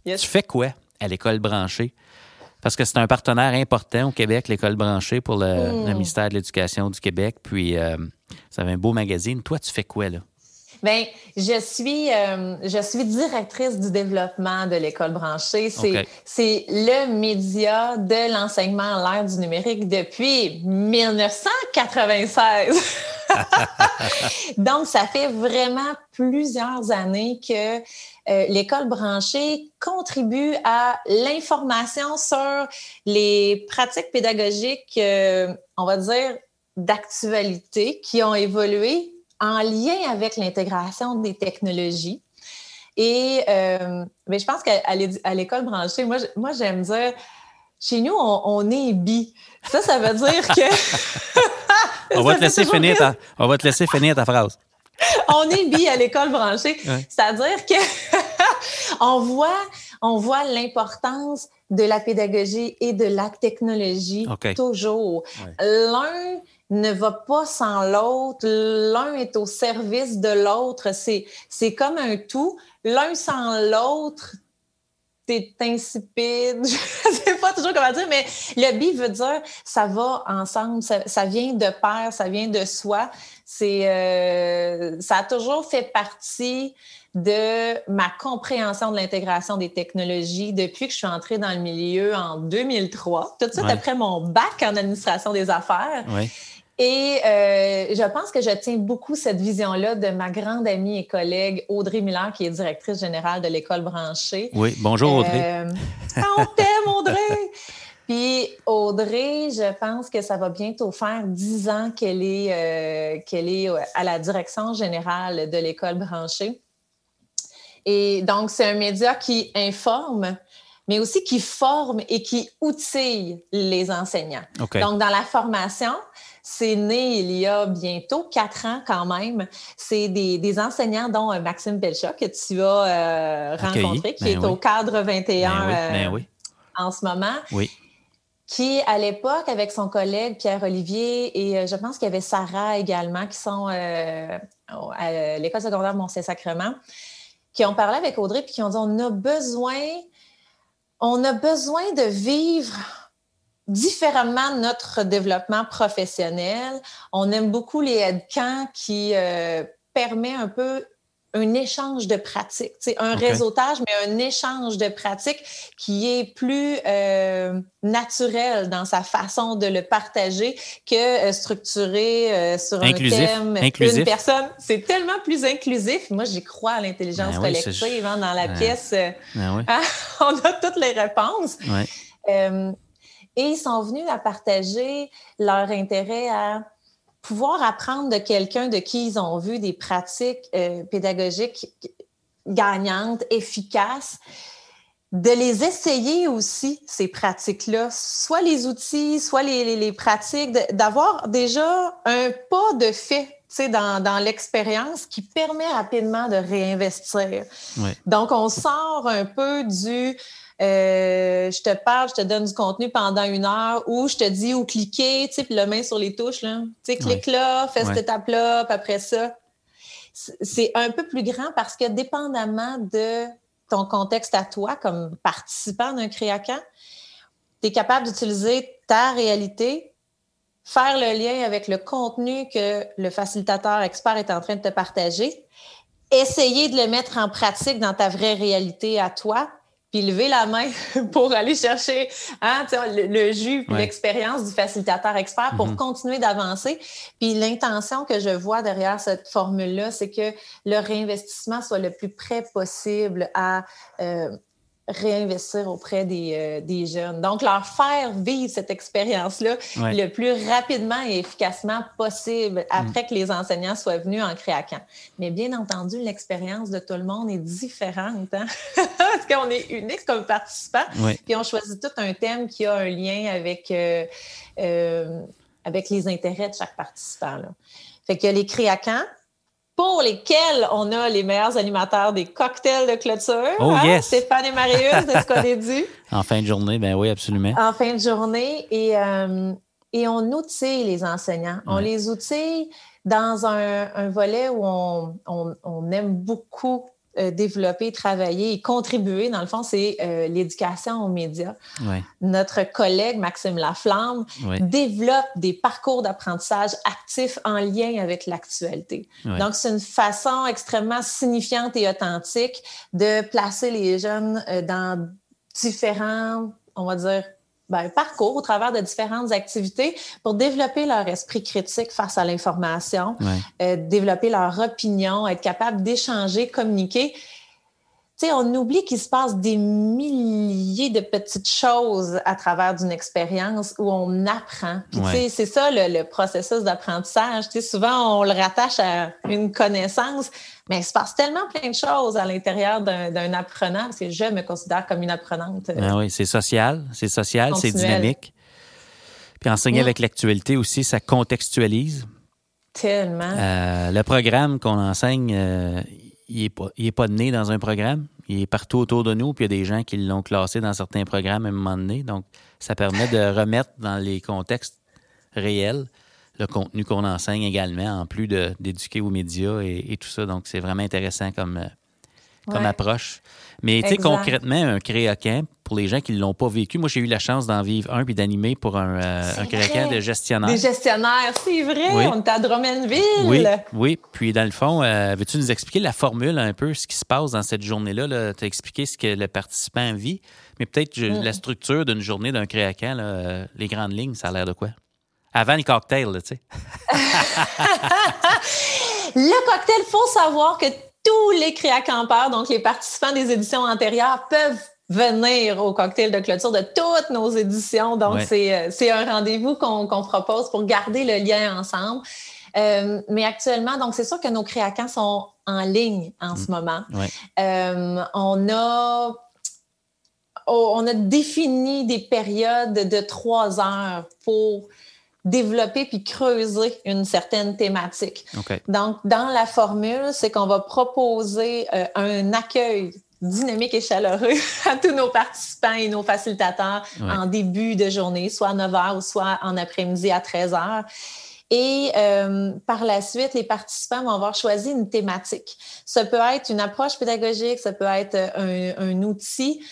[SPEAKER 1] Tu fais quoi à l'école branchée? Parce que c'est un partenaire important au Québec, l'école branchée, pour le, hmm. ministère de l'Éducation du Québec. Puis, euh, ça avait un beau magazine. Toi, tu fais quoi, là?
[SPEAKER 2] Bien, je suis, euh, je suis directrice du développement de l'école branchée. C'est, c'est le média de l'enseignement à l'ère du numérique depuis 1996. Donc, ça fait vraiment plusieurs années que euh, l'école branchée contribue à l'information sur les pratiques pédagogiques, euh, on va dire, d'actualité qui ont évolué en lien avec l'intégration des technologies. Et euh, ben, je pense qu'à l'école branchée, moi, moi j'aime dire, chez nous, on, est bi. Ça, ça veut dire que...
[SPEAKER 1] on, va te laisser finir ta, on va te laisser finir ta phrase.
[SPEAKER 2] on est bi à l'école branchée. C'est-à-dire que on voit, on voit l'importance de la pédagogie et de la technologie toujours. L'un ne va pas sans l'autre. L'un est au service de l'autre. C'est, comme un tout. L'un sans l'autre, c'est insipide. Je ne sais pas toujours comment dire, mais le bi veut dire ça va ensemble, ça, vient de pair, ça vient de soi. C'est, euh, ça a toujours fait partie de ma compréhension de l'intégration des technologies depuis que je suis entrée dans le milieu en 2003, tout de suite après mon bac en administration des affaires.
[SPEAKER 1] Oui.
[SPEAKER 2] Et euh, je pense que je tiens beaucoup cette vision-là de ma grande amie et collègue Audrey Miller, qui est directrice générale de l'école branchée.
[SPEAKER 1] Oui, bonjour Audrey.
[SPEAKER 2] Euh, on t'aime Audrey! Puis Audrey, je pense que ça va bientôt faire dix ans qu'elle est, euh, qu'elle est à la direction générale de l'école branchée. Et donc, c'est un média qui informe, mais aussi qui forme et qui outille les enseignants. Donc, dans la formation, c'est né il y a bientôt quatre ans quand même. C'est des, enseignants, dont euh, Maxime Belcha, que tu as euh, rencontré, qui ben est au cadre 21 ben ben euh, en ce moment.
[SPEAKER 1] Oui
[SPEAKER 2] qui, à l'époque, avec son collègue Pierre-Olivier et je pense qu'il y avait Sarah également, qui sont à l'école secondaire Mont-Saint-Sacrement, qui ont parlé avec Audrey puis qui ont dit on a besoin, on a besoin de vivre différemment notre développement professionnel. On aime beaucoup les headcamps qui euh, permet un peu un échange de pratiques, un réseautage, mais un échange de pratiques qui est plus euh, naturel dans sa façon de le partager que euh, structuré euh, sur un thème,
[SPEAKER 1] inclusif.
[SPEAKER 2] une personne. C'est tellement plus inclusif. Moi, j'y crois à l'intelligence ben collective hein, dans la pièce. Ben hein, on a toutes les réponses. Et ils sont venus à partager leur intérêt à pouvoir apprendre de quelqu'un de qui ils ont vu des pratiques euh, pédagogiques gagnantes, efficaces, de les essayer aussi, ces pratiques-là, soit les outils, soit les, les, pratiques, d'avoir déjà un pas de fait dans, dans l'expérience qui permet rapidement de réinvestir. Donc, on sort un peu du euh, je te parle, je te donne du contenu pendant une heure ou je te dis où cliquer, tu sais, puis la main sur les touches, là. Tu sais, clique là, fais cette étape-là, puis après ça. C'est un peu plus grand parce que dépendamment de ton contexte à toi comme participant d'un créacan, tu es capable d'utiliser ta réalité, faire le lien avec le contenu que le facilitateur expert est en train de te partager, essayer de le mettre en pratique dans ta vraie réalité à toi, puis lever la main pour aller chercher hein, le, jus, l'expérience du facilitateur expert pour mm-hmm. continuer d'avancer. Puis l'intention que je vois derrière cette formule-là, c'est que le réinvestissement soit le plus près possible à euh, réinvestir auprès des, euh, des, jeunes. Donc, leur faire vivre cette expérience-là le plus rapidement et efficacement possible après mm. que les enseignants soient venus en créaquant. Mais bien entendu, l'expérience de tout le monde est différente hein? parce qu'on est unique comme participant. Puis on choisit tout un thème qui a un lien avec, euh, euh, avec les intérêts de chaque participant. Là. Fait que les créaquants, pour lesquels on a les meilleurs animateurs des cocktails de clôture.
[SPEAKER 1] Oh, hein? yes.
[SPEAKER 2] Stéphane et Marius, c'est ce qu'on est dû.
[SPEAKER 1] En fin de journée, ben oui, absolument.
[SPEAKER 2] En fin de journée. Et, euh, et on outille les enseignants. On les outille dans un, volet où on, on aime beaucoup euh, développer, travailler et contribuer, dans le fond, c'est euh, l'éducation aux médias. Notre collègue Maxime Laflamme développe des parcours d'apprentissage actifs en lien avec l'actualité. Donc, c'est une façon extrêmement signifiante et authentique de placer les jeunes euh, dans différents, on va dire, ben, parcours au travers de différentes activités pour développer leur esprit critique face à l'information, euh, développer leur opinion, être capable d'échanger, communiquer. Tu sais, on oublie qu'il se passe des milliers de petites choses à travers d'une expérience où on apprend. Sais, c'est ça le, le processus d'apprentissage. Souvent, on le rattache à une connaissance, mais il se passe tellement plein de choses à l'intérieur d'un apprenant, parce que je me considère comme une apprenante.
[SPEAKER 1] Ah oui, c'est social, c'est social, c'est dynamique. Puis enseigner avec l'actualité aussi, ça contextualise.
[SPEAKER 2] Tellement.
[SPEAKER 1] Euh, le programme qu'on enseigne, euh, il n'est pas, pas né dans un programme. Il est partout autour de nous, puis il y a des gens qui l'ont classé dans certains programmes à un moment donné. Donc, ça permet de remettre dans les contextes réels le contenu qu'on enseigne également, en plus d'éduquer aux médias et, tout ça. Donc, c'est vraiment intéressant comme, euh, comme approche. Mais tu sais, concrètement, un créacamp, pour les gens qui ne l'ont pas vécu, moi, j'ai eu la chance d'en vivre un puis d'animer pour un, euh, un de gestionnaire.
[SPEAKER 2] Des gestionnaires, c'est vrai. On est à Drummondville.
[SPEAKER 1] Oui, oui. Puis, dans le fond, euh, veux-tu nous expliquer la formule un peu, ce qui se passe dans cette journée-là? -là, tu as expliqué ce que le participant vit, mais peut-être mm. la structure d'une journée d'un créacamp, les grandes lignes, ça a l'air de quoi? Avant le cocktail, tu sais.
[SPEAKER 2] le cocktail, il faut savoir que tous les créacampeurs, donc les participants des éditions antérieures, peuvent venir au cocktail de clôture de toutes nos éditions. Donc, euh, c'est un rendez-vous qu'on propose pour garder le lien ensemble. Euh, mais actuellement, donc c'est sûr que nos créacans sont en ligne en ce mm. moment. Euh, on a on a défini des périodes de trois heures pour développer puis creuser une certaine thématique. Donc, dans la formule, c'est qu'on va proposer euh, un accueil dynamique et chaleureux à tous nos participants et nos facilitateurs en début de journée, soit à 9 h ou soit en après-midi à 13 h. Et euh, par la suite, les participants vont avoir choisi une thématique. Ça peut être une approche pédagogique, ça peut être un, un outil.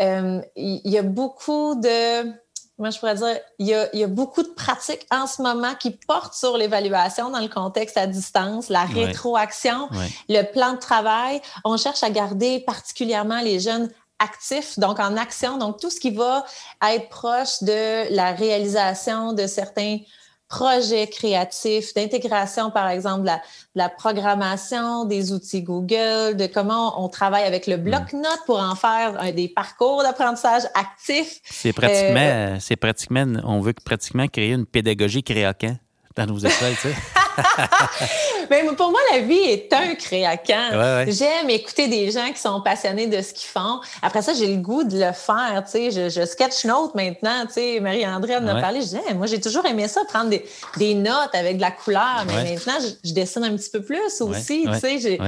[SPEAKER 2] Euh, il y a beaucoup de moi, je pourrais dire, il y, a, il y a beaucoup de pratiques en ce moment qui portent sur l'évaluation dans le contexte à distance, la rétroaction, le plan de travail. On cherche à garder particulièrement les jeunes actifs, donc en action, donc tout ce qui va être proche de la réalisation de certains projets créatifs, d'intégration, par exemple, de la, programmation, des outils Google, de comment on travaille avec le bloc-notes pour en faire un, des parcours d'apprentissage actifs.
[SPEAKER 1] C'est pratiquement, euh, c'est pratiquement, on veut pratiquement créer une pédagogie créaquant dans nos écoles, tu sais.
[SPEAKER 2] Mais pour moi, la vie est un créacan. J'aime écouter des gens qui sont passionnés de ce qu'ils font. Après ça, j'ai le goût de le faire. Tu sais, je, je sketch note maintenant. Tu sais, Marie-André en a parlé. Je moi, j'ai toujours aimé ça, prendre des, des, notes avec de la couleur. Mais maintenant, je, dessine un petit peu plus aussi. Tu sais,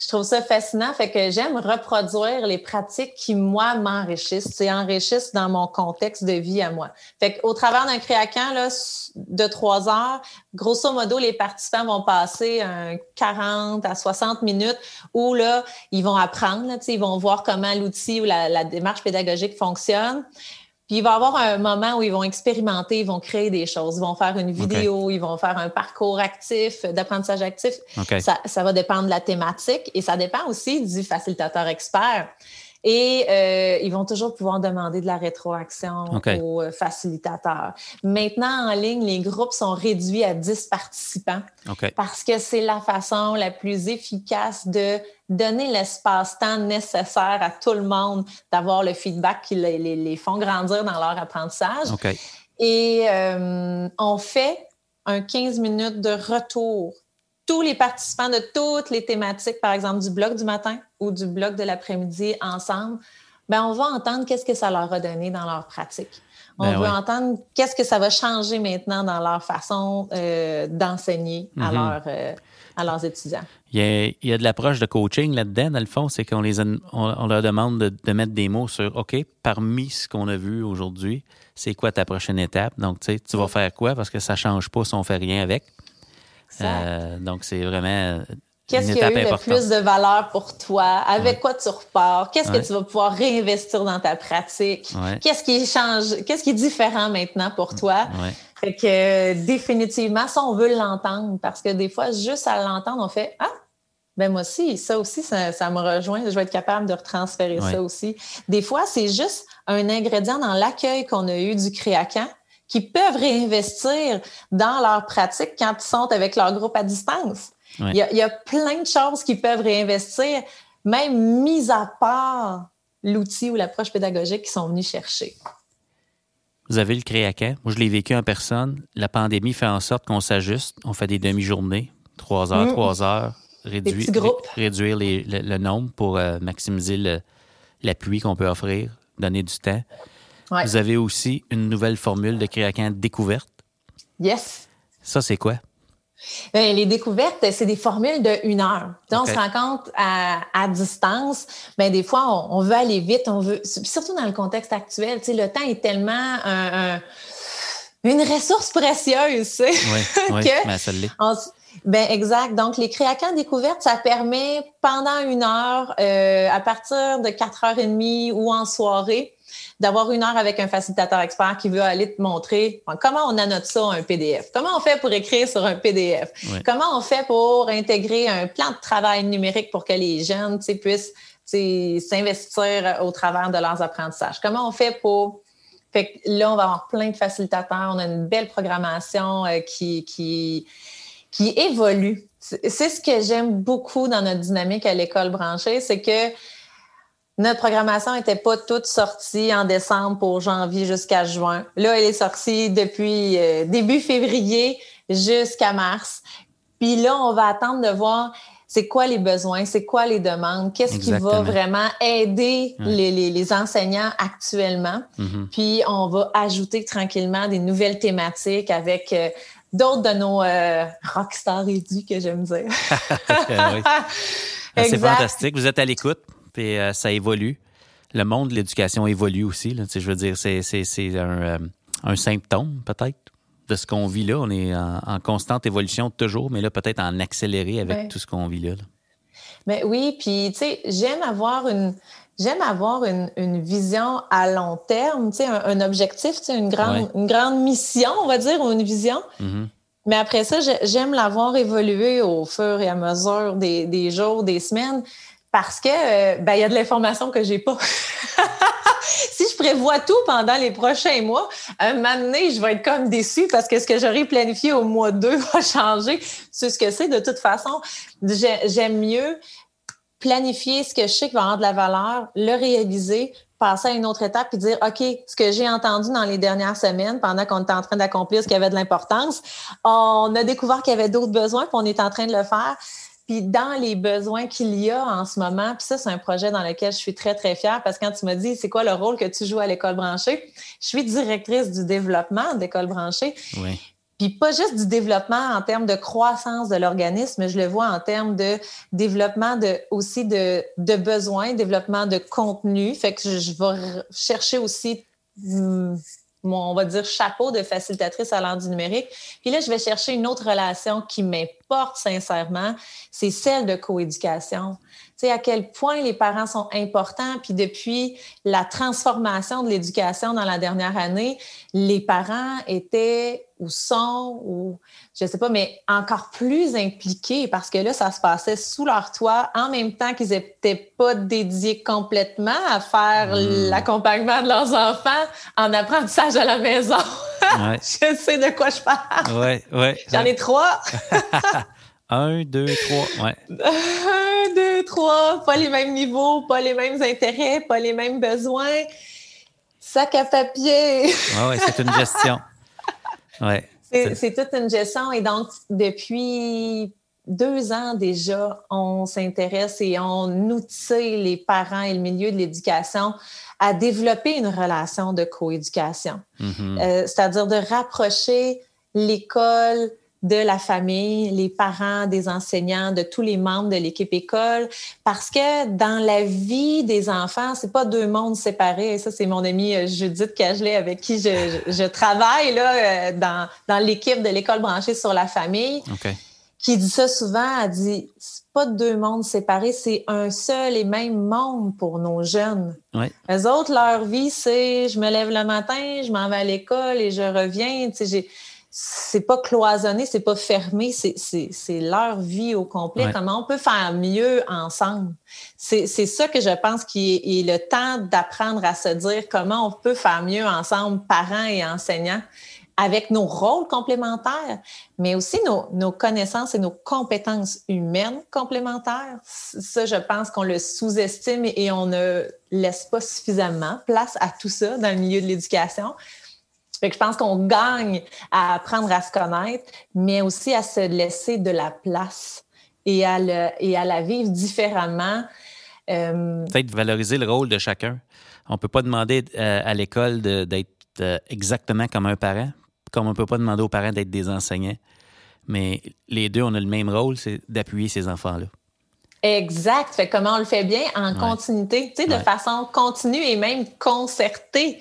[SPEAKER 2] je trouve ça fascinant. Fait que j'aime reproduire les pratiques qui, moi, m'enrichissent et enrichissent dans mon contexte de vie à moi. Fait qu'au travers d'un créacan là, de trois heures, grosso modo, les participants vont passer un 40 à 60 minutes où là, ils vont apprendre, là, ils vont voir comment l'outil ou la, la démarche pédagogique fonctionne. Puis il va y avoir un moment où ils vont expérimenter, ils vont créer des choses, ils vont faire une vidéo, ils vont faire un parcours actif, d'apprentissage actif. Ça, ça, va dépendre de la thématique et ça dépend aussi du facilitateur expert. Et euh, ils vont toujours pouvoir demander de la rétroaction aux euh, facilitateurs. Maintenant, en ligne, les groupes sont réduits à 10 participants parce que c'est la façon la plus efficace de donner l'espace-temps nécessaire à tout le monde d'avoir le feedback qui les, font grandir dans leur apprentissage. Et euh, on fait un 15 minutes de retour tous les participants de toutes les thématiques, par exemple du bloc du matin ou du bloc de l'après-midi ensemble, ben on va entendre qu'est-ce que ça leur a donné dans leur pratique. On ben veut entendre qu'est-ce que ça va changer maintenant dans leur façon euh, d'enseigner à, mm-hmm. euh, à leurs étudiants.
[SPEAKER 1] Il y, a, de l'approche de coaching là-dedans, dans le fond, c'est qu'on les on, leur demande de, mettre des mots sur OK, parmi ce qu'on a vu aujourd'hui, c'est quoi ta prochaine étape? Donc, tu sais, tu vas faire quoi? Parce que ça ne change pas si on ne fait rien avec. Euh, donc, c'est vraiment.
[SPEAKER 2] Qu'est-ce qui a eu le plus de valeur pour toi? Avec quoi tu repars? Qu'est-ce que tu vas pouvoir réinvestir dans ta pratique? Qu'est-ce qui change? Qu'est-ce qui est différent maintenant pour toi? Fait que définitivement, ça, on veut l'entendre parce que des fois, juste à l'entendre, on fait Ah, ben moi aussi, ça aussi, ça, me rejoint. Je vais être capable de retransférer ça aussi. Des fois, c'est juste un ingrédient dans l'accueil qu'on a eu du créacan qui peuvent réinvestir dans leur pratique quand ils sont avec leur groupe à distance. Il, y a, plein de choses qu'ils peuvent réinvestir, même mis à part l'outil ou l'approche pédagogique qu'ils sont venus chercher.
[SPEAKER 1] Vous avez le créaquin. Moi, je l'ai vécu en personne. La pandémie fait en sorte qu'on s'ajuste. On fait des demi-journées, trois heures, mm. trois heures, réduire, réduire le, nombre pour euh, maximiser l'appui qu'on peut offrir, donner du temps. Vous avez aussi une nouvelle formule de créaquin découverte.
[SPEAKER 2] Yes.
[SPEAKER 1] Ça, c'est quoi?
[SPEAKER 2] Bien, les découvertes, c'est des formules de une heure. Donc, on se rencontre à, à distance. Bien, des fois, on, veut aller vite, on veut, surtout dans le contexte actuel, tu sais, le temps est tellement une ressource précieuse, tu sais. Oui,
[SPEAKER 1] oui que ben, ça l'est.
[SPEAKER 2] Ben exact. Donc, les créaquins découvertes, ça permet pendant une heure, euh, à partir de 4h30 ou en soirée, d'avoir une heure avec un facilitateur expert qui veut aller te montrer comment on annote ça un PDF, comment on fait pour écrire sur un PDF, comment on fait pour intégrer un plan de travail numérique pour que les jeunes puissent s'investir au travers de leurs apprentissages, comment on fait pour fait que là, on va avoir plein de facilitateurs. On a une belle programmation euh, qui, qui, qui évolue. C'est ce que j'aime beaucoup dans notre dynamique à l'école branchée, c'est que notre programmation n'était pas toute sortie en décembre pour janvier jusqu'à juin. Là, elle est sortie depuis euh, début février jusqu'à mars. Puis là, on va attendre de voir c'est quoi les besoins, c'est quoi les demandes, qu'est-ce qui va vraiment aider les, enseignants actuellement. Mm-hmm. Puis on va ajouter tranquillement des nouvelles thématiques avec euh, d'autres de nos euh, rockstars édus que j'aime dire.
[SPEAKER 1] Ah, c'est fantastique. Vous êtes à l'écoute et euh, ça évolue. Le monde de l'éducation évolue aussi. Là, je veux dire, c'est un, euh, un, symptôme peut-être de ce qu'on vit là. On est en, constante évolution toujours, mais là, peut-être en accéléré avec tout ce qu'on vit là.
[SPEAKER 2] Mais oui, puis tu sais, j'aime avoir une j'aime avoir une, une, vision à long terme, tu sais, un, objectif, tu sais, une grande, une grande mission, on va dire, ou une vision. Mm-hmm. Mais après ça, j'aime l'avoir évolué au fur et à mesure des, des jours, des semaines, parce que euh, ben, il y a de l'information que j'ai pas. si je prévois tout pendant les prochains mois, un moment donné, je vais être comme déçue parce que ce que j'aurais planifié au mois 2 va changer. C'est ce que c'est? De toute façon, j'aime mieux planifier ce que je sais qui va avoir de la valeur, le réaliser, passer à une autre étape et dire, OK, ce que j'ai entendu dans les dernières semaines, pendant qu'on était en train d'accomplir ce qui avait de l'importance, on a découvert qu'il y avait d'autres besoins, puis on est en train de le faire. Puis dans les besoins qu'il y a en ce moment, puis ça, c'est un projet dans lequel je suis très, très fière parce que quand tu m'as dit c'est quoi le rôle que tu joues à l'école branchée, je suis directrice du développement d'école branchée. Oui. Puis pas juste du développement en termes de croissance de l'organisme, mais je le vois en termes de développement de, aussi de, de besoins, développement de contenu. Fait que je, je vais chercher aussi hmm, mon, on va dire, chapeau de facilitatrice à l'art du numérique. Puis là, je vais chercher une autre relation qui m'importe sincèrement, c'est celle de coéducation. Tu sais, à quel point les parents sont importants. Puis depuis la transformation de l'éducation dans la dernière année, les parents étaient ou sont, ou je sais pas, mais encore plus impliqués parce que là, ça se passait sous leur toit en même temps qu'ils n'étaient pas dédiés complètement à faire hmm. l'accompagnement de leurs enfants en apprentissage à la maison. je sais de quoi je parle.
[SPEAKER 1] Ouais, ouais.
[SPEAKER 2] J'en ai trois.
[SPEAKER 1] Un, deux, trois, ouais.
[SPEAKER 2] Un, deux, trois, pas les mêmes niveaux, pas les mêmes intérêts, pas les mêmes besoins. Sac à papier.
[SPEAKER 1] Oui, ouais, c'est une gestion. Ouais.
[SPEAKER 2] C'est toute une gestion. Et donc, depuis deux ans déjà, on s'intéresse et on outille les parents et le milieu de l'éducation à développer une relation de coéducation. Mm-hmm. Euh, c'est-à-dire de rapprocher l'école de la famille, les parents, des enseignants, de tous les membres de l'équipe école, parce que dans la vie des enfants, c'est pas deux mondes séparés. Et ça, c'est mon amie euh, Judith Cagelet avec qui je, travaille là, euh, dans, dans l'équipe de l'école branchée sur la famille, qui dit ça souvent. Elle dit c'est pas deux mondes séparés, c'est un seul et même monde pour nos jeunes. Les autres, leur vie, c'est je me lève le matin, je m'en vais à l'école et je reviens. Tu sais, j'ai c'est pas cloisonné, c'est pas fermé, c'est leur vie au complet. Comment on peut faire mieux ensemble? C'est ça que je pense qui est, le temps d'apprendre à se dire comment on peut faire mieux ensemble, parents et enseignants, avec nos rôles complémentaires, mais aussi nos, nos connaissances et nos compétences humaines complémentaires. Ça, je pense qu'on le sous-estime et on ne laisse pas suffisamment place à tout ça dans le milieu de l'éducation je pense qu'on gagne à apprendre à se connaître, mais aussi à se laisser de la place et à, le, et à la vivre différemment.
[SPEAKER 1] Euh, Peut-être valoriser le rôle de chacun. On ne peut pas demander euh, à l'école d'être euh, exactement comme un parent, comme on ne peut pas demander aux parents d'être des enseignants. Mais les deux, on a le même rôle, c'est d'appuyer ces enfants-là.
[SPEAKER 2] Exact. Fait comment on le fait bien? En continuité, tu sais, de façon continue et même concertée.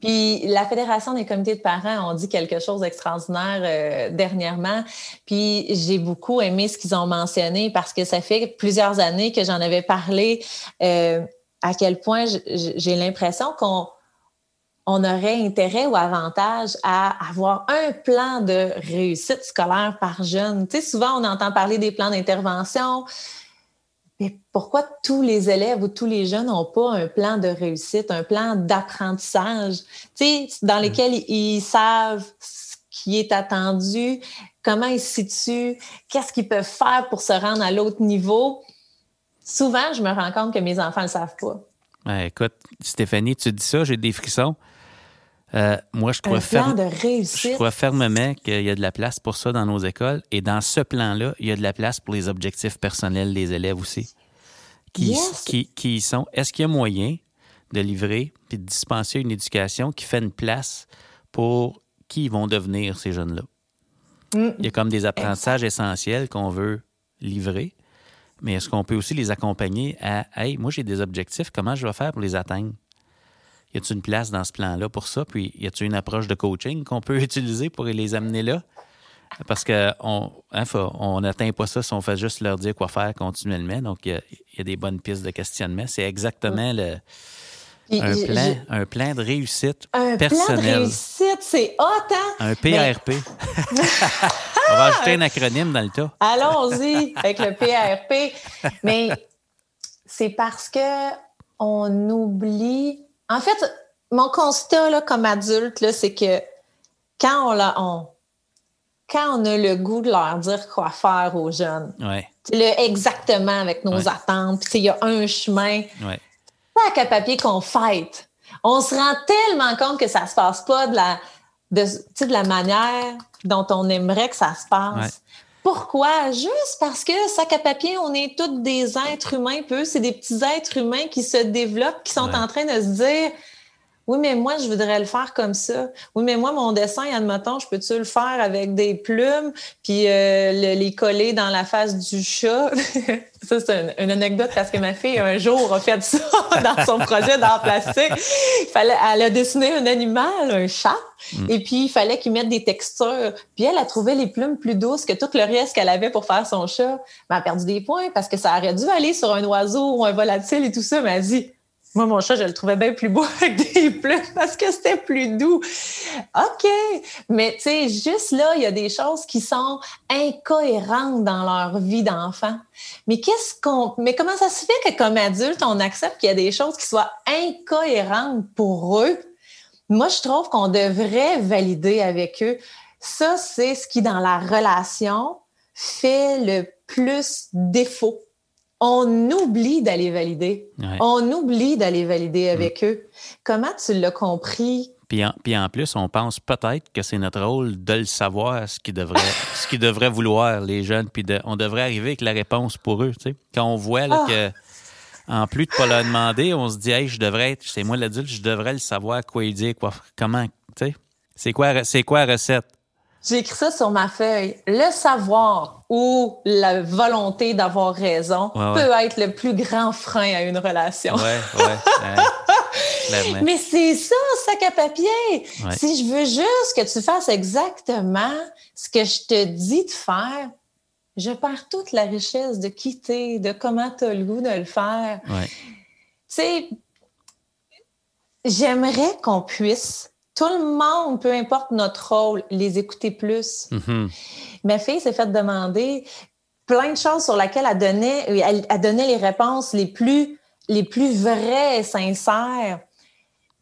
[SPEAKER 2] Puis la Fédération des comités de parents ont dit quelque chose d'extraordinaire euh, dernièrement. Puis j'ai beaucoup aimé ce qu'ils ont mentionné parce que ça fait plusieurs années que j'en avais parlé euh, à quel point j'ai l'impression qu'on on aurait intérêt ou avantage à avoir un plan de réussite scolaire par jeune. Tu sais, souvent on entend parler des plans d'intervention, mais pourquoi tous les élèves ou tous les jeunes n'ont pas un plan de réussite, un plan d'apprentissage, tu sais, dans mm. lequel ils savent ce qui est attendu, comment ils se situent, qu'est-ce qu'ils peuvent faire pour se rendre à l'autre niveau? Souvent, je me rends compte que mes enfants ne le savent pas.
[SPEAKER 1] écoute, Stéphanie, tu dis ça, j'ai des frissons. Euh, moi, je crois, je crois fermement qu'il y a de la place pour ça dans nos écoles. Et dans ce plan-là, il y a de la place pour les objectifs personnels des élèves aussi. Qui, qui, qui sont. Est-ce qu'il y a moyen de livrer puis de dispenser une éducation qui fait une place pour qui vont devenir ces jeunes-là? Mm. Il y a comme des apprentissages essentiels qu'on veut livrer, mais est-ce qu'on peut aussi les accompagner à Hey, moi j'ai des objectifs, comment je vais faire pour les atteindre? Y a-t-il une place dans ce plan-là pour ça? Puis y a-t-il une approche de coaching qu'on peut utiliser pour les amener là? Parce qu'on hein, on n'atteint pas ça si on fait juste leur dire quoi faire continuellement. Donc, il y, a des bonnes pistes de questionnement. C'est exactement le, un, plan, un plan de réussite. Un plan de
[SPEAKER 2] réussite, c'est hot, hein?
[SPEAKER 1] Un PRP. on va ajouter un acronyme dans le tas.
[SPEAKER 2] Allons-y avec le PRP. Mais c'est parce que on oublie. En fait, mon constat là, comme adulte, c'est que quand on, a, on, quand on a le goût de leur dire quoi faire aux jeunes, le, exactement avec nos attentes, il y a un chemin,
[SPEAKER 1] ouais.
[SPEAKER 2] pas qu'à papier qu'on fête. On se rend tellement compte que ça se passe pas de la, de, de la manière dont on aimerait que ça se passe. Pourquoi? Juste parce que sac à papier, on est tous des êtres humains, peu, c'est des petits êtres humains qui se développent, qui sont en train de se dire oui, mais moi, je voudrais le faire comme ça. Oui, mais moi, mon dessin, admettons, je peux-tu le faire avec des plumes, puis euh, les coller dans la face du chat? ça, c'est une, anecdote parce que ma fille, un jour, a fait ça dans son projet d'art plastique. Il fallait, elle a dessiné un animal, un chat, mm. et puis il fallait qu'il mette des textures. Puis elle a trouvé les plumes plus douces que tout le reste qu'elle avait pour faire son chat. Mais elle a perdu des points parce que ça aurait dû aller sur un oiseau ou un volatile et tout ça. Mais elle dit, moi, mon chat, je le trouvais bien plus beau avec des plumes parce que c'était plus doux. OK. Mais tu sais, juste là, il y a des choses qui sont incohérentes dans leur vie d'enfant. Mais qu'est-ce qu'on. Mais comment ça se fait que comme adulte, on accepte qu'il y a des choses qui soient incohérentes pour eux? Moi, je trouve qu'on devrait valider avec eux. Ça, c'est ce qui, dans la relation, fait le plus défaut on oublie d'aller valider. On oublie d'aller valider mm. avec eux. Comment tu l'as compris?
[SPEAKER 1] Puis en, puis en, plus, on pense peut-être que c'est notre rôle de le savoir, ce qu'ils devraient, ce qu'ils devraient vouloir, les jeunes. Puis on devrait arriver avec la réponse pour eux. Tu sais. Quand on voit là, ah. que, en plus de ne pas leur demander, on se dit, hey, je devrais être, c'est moi l'adulte, je devrais le savoir quoi il dit, quoi, comment. Tu sais. C'est quoi, c'est quoi la recette?
[SPEAKER 2] J'ai écrit ça sur ma feuille. Le savoir ou la volonté d'avoir raison peut être le plus grand frein à une relation.
[SPEAKER 1] Ouais, ouais,
[SPEAKER 2] Mais c'est ça, sac à papier. Si je veux juste que tu fasses exactement ce que je te dis de faire, je perds toute la richesse de quitter, de comment tu as le goût de le faire.
[SPEAKER 1] Tu
[SPEAKER 2] sais, j'aimerais qu'on puisse tout le monde, peu importe notre rôle, les écouter plus.
[SPEAKER 1] Mm-hmm.
[SPEAKER 2] Ma fille s'est fait demander plein de choses sur lesquelles elle donnait, elle, donnait les réponses les plus, les plus vraies et sincères.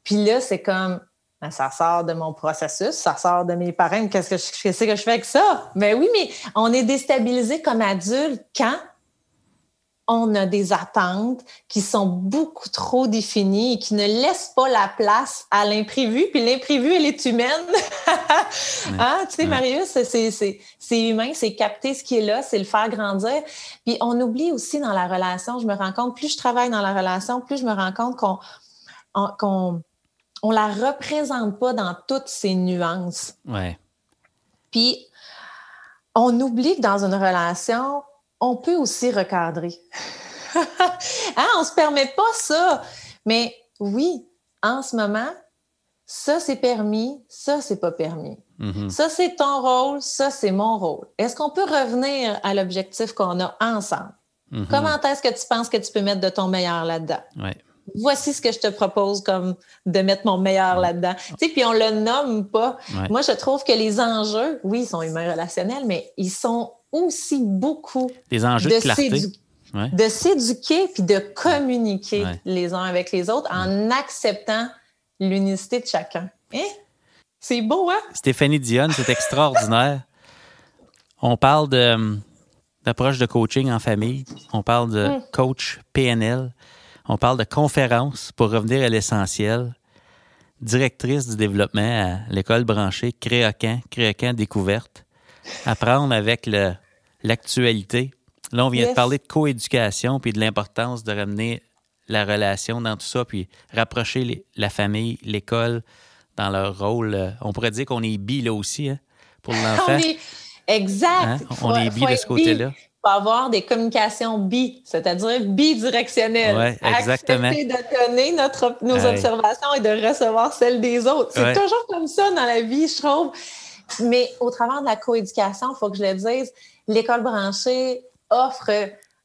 [SPEAKER 2] Puis là, c'est comme, ben, ça sort de mon processus, ça sort de mes parents. Qu'est-ce que je, qu'est-ce que je fais avec ça? Mais ben oui, mais on est déstabilisé comme adulte quand on a des attentes qui sont beaucoup trop définies et qui ne laissent pas la place à l'imprévu. Puis l'imprévu, elle est humaine. ah, tu sais, Marius, c'est humain, c'est capter ce qui est là, c'est le faire grandir. Puis on oublie aussi dans la relation, je me rends compte, plus je travaille dans la relation, plus je me rends compte qu'on qu'on on la représente pas dans toutes ses nuances.
[SPEAKER 1] Ouais.
[SPEAKER 2] Puis on oublie que dans une relation, on peut aussi recadrer. hein, on ne se permet pas ça. Mais oui, en ce moment, ça c'est permis, ça c'est pas permis.
[SPEAKER 1] Mm-hmm.
[SPEAKER 2] Ça c'est ton rôle, ça c'est mon rôle. Est-ce qu'on peut revenir à l'objectif qu'on a ensemble?
[SPEAKER 1] Mm-hmm.
[SPEAKER 2] Comment est-ce que tu penses que tu peux mettre de ton meilleur là-dedans? Voici ce que je te propose comme de mettre mon meilleur là-dedans. Tu sais, puis on le nomme pas. Moi, je trouve que les enjeux, oui, ils sont humains relationnels, mais ils sont aussi beaucoup
[SPEAKER 1] des enjeux de,
[SPEAKER 2] de s'éduquer puis de communiquer les uns avec les autres en acceptant l'unicité de chacun. Hein? C'est beau, hein?
[SPEAKER 1] Stéphanie Dionne, c'est extraordinaire. On parle de, d'approche de coaching en famille. On parle de mm. coach PNL. On parle de conférence pour revenir à l'essentiel. Directrice du développement à l'école branchée Créacan, Créacan Découverte apprendre avec l'actualité. Là, on vient de parler de coéducation puis de l'importance de ramener la relation dans tout ça, puis rapprocher la famille, l'école dans leur rôle. On pourrait dire qu'on est bi là aussi, hein, pour l'enfant.
[SPEAKER 2] Exact. Hein?
[SPEAKER 1] On est bi de ce côté-là.
[SPEAKER 2] Faut avoir des communications bi, c'est-à-dire bidirectionnelles.
[SPEAKER 1] Oui, exactement.
[SPEAKER 2] Accepter de donner notre, nos observations et de recevoir celles des autres. C'est toujours comme ça dans la vie, je trouve. Mais au travers de la coéducation, il faut que je le dise, l'école branchée offre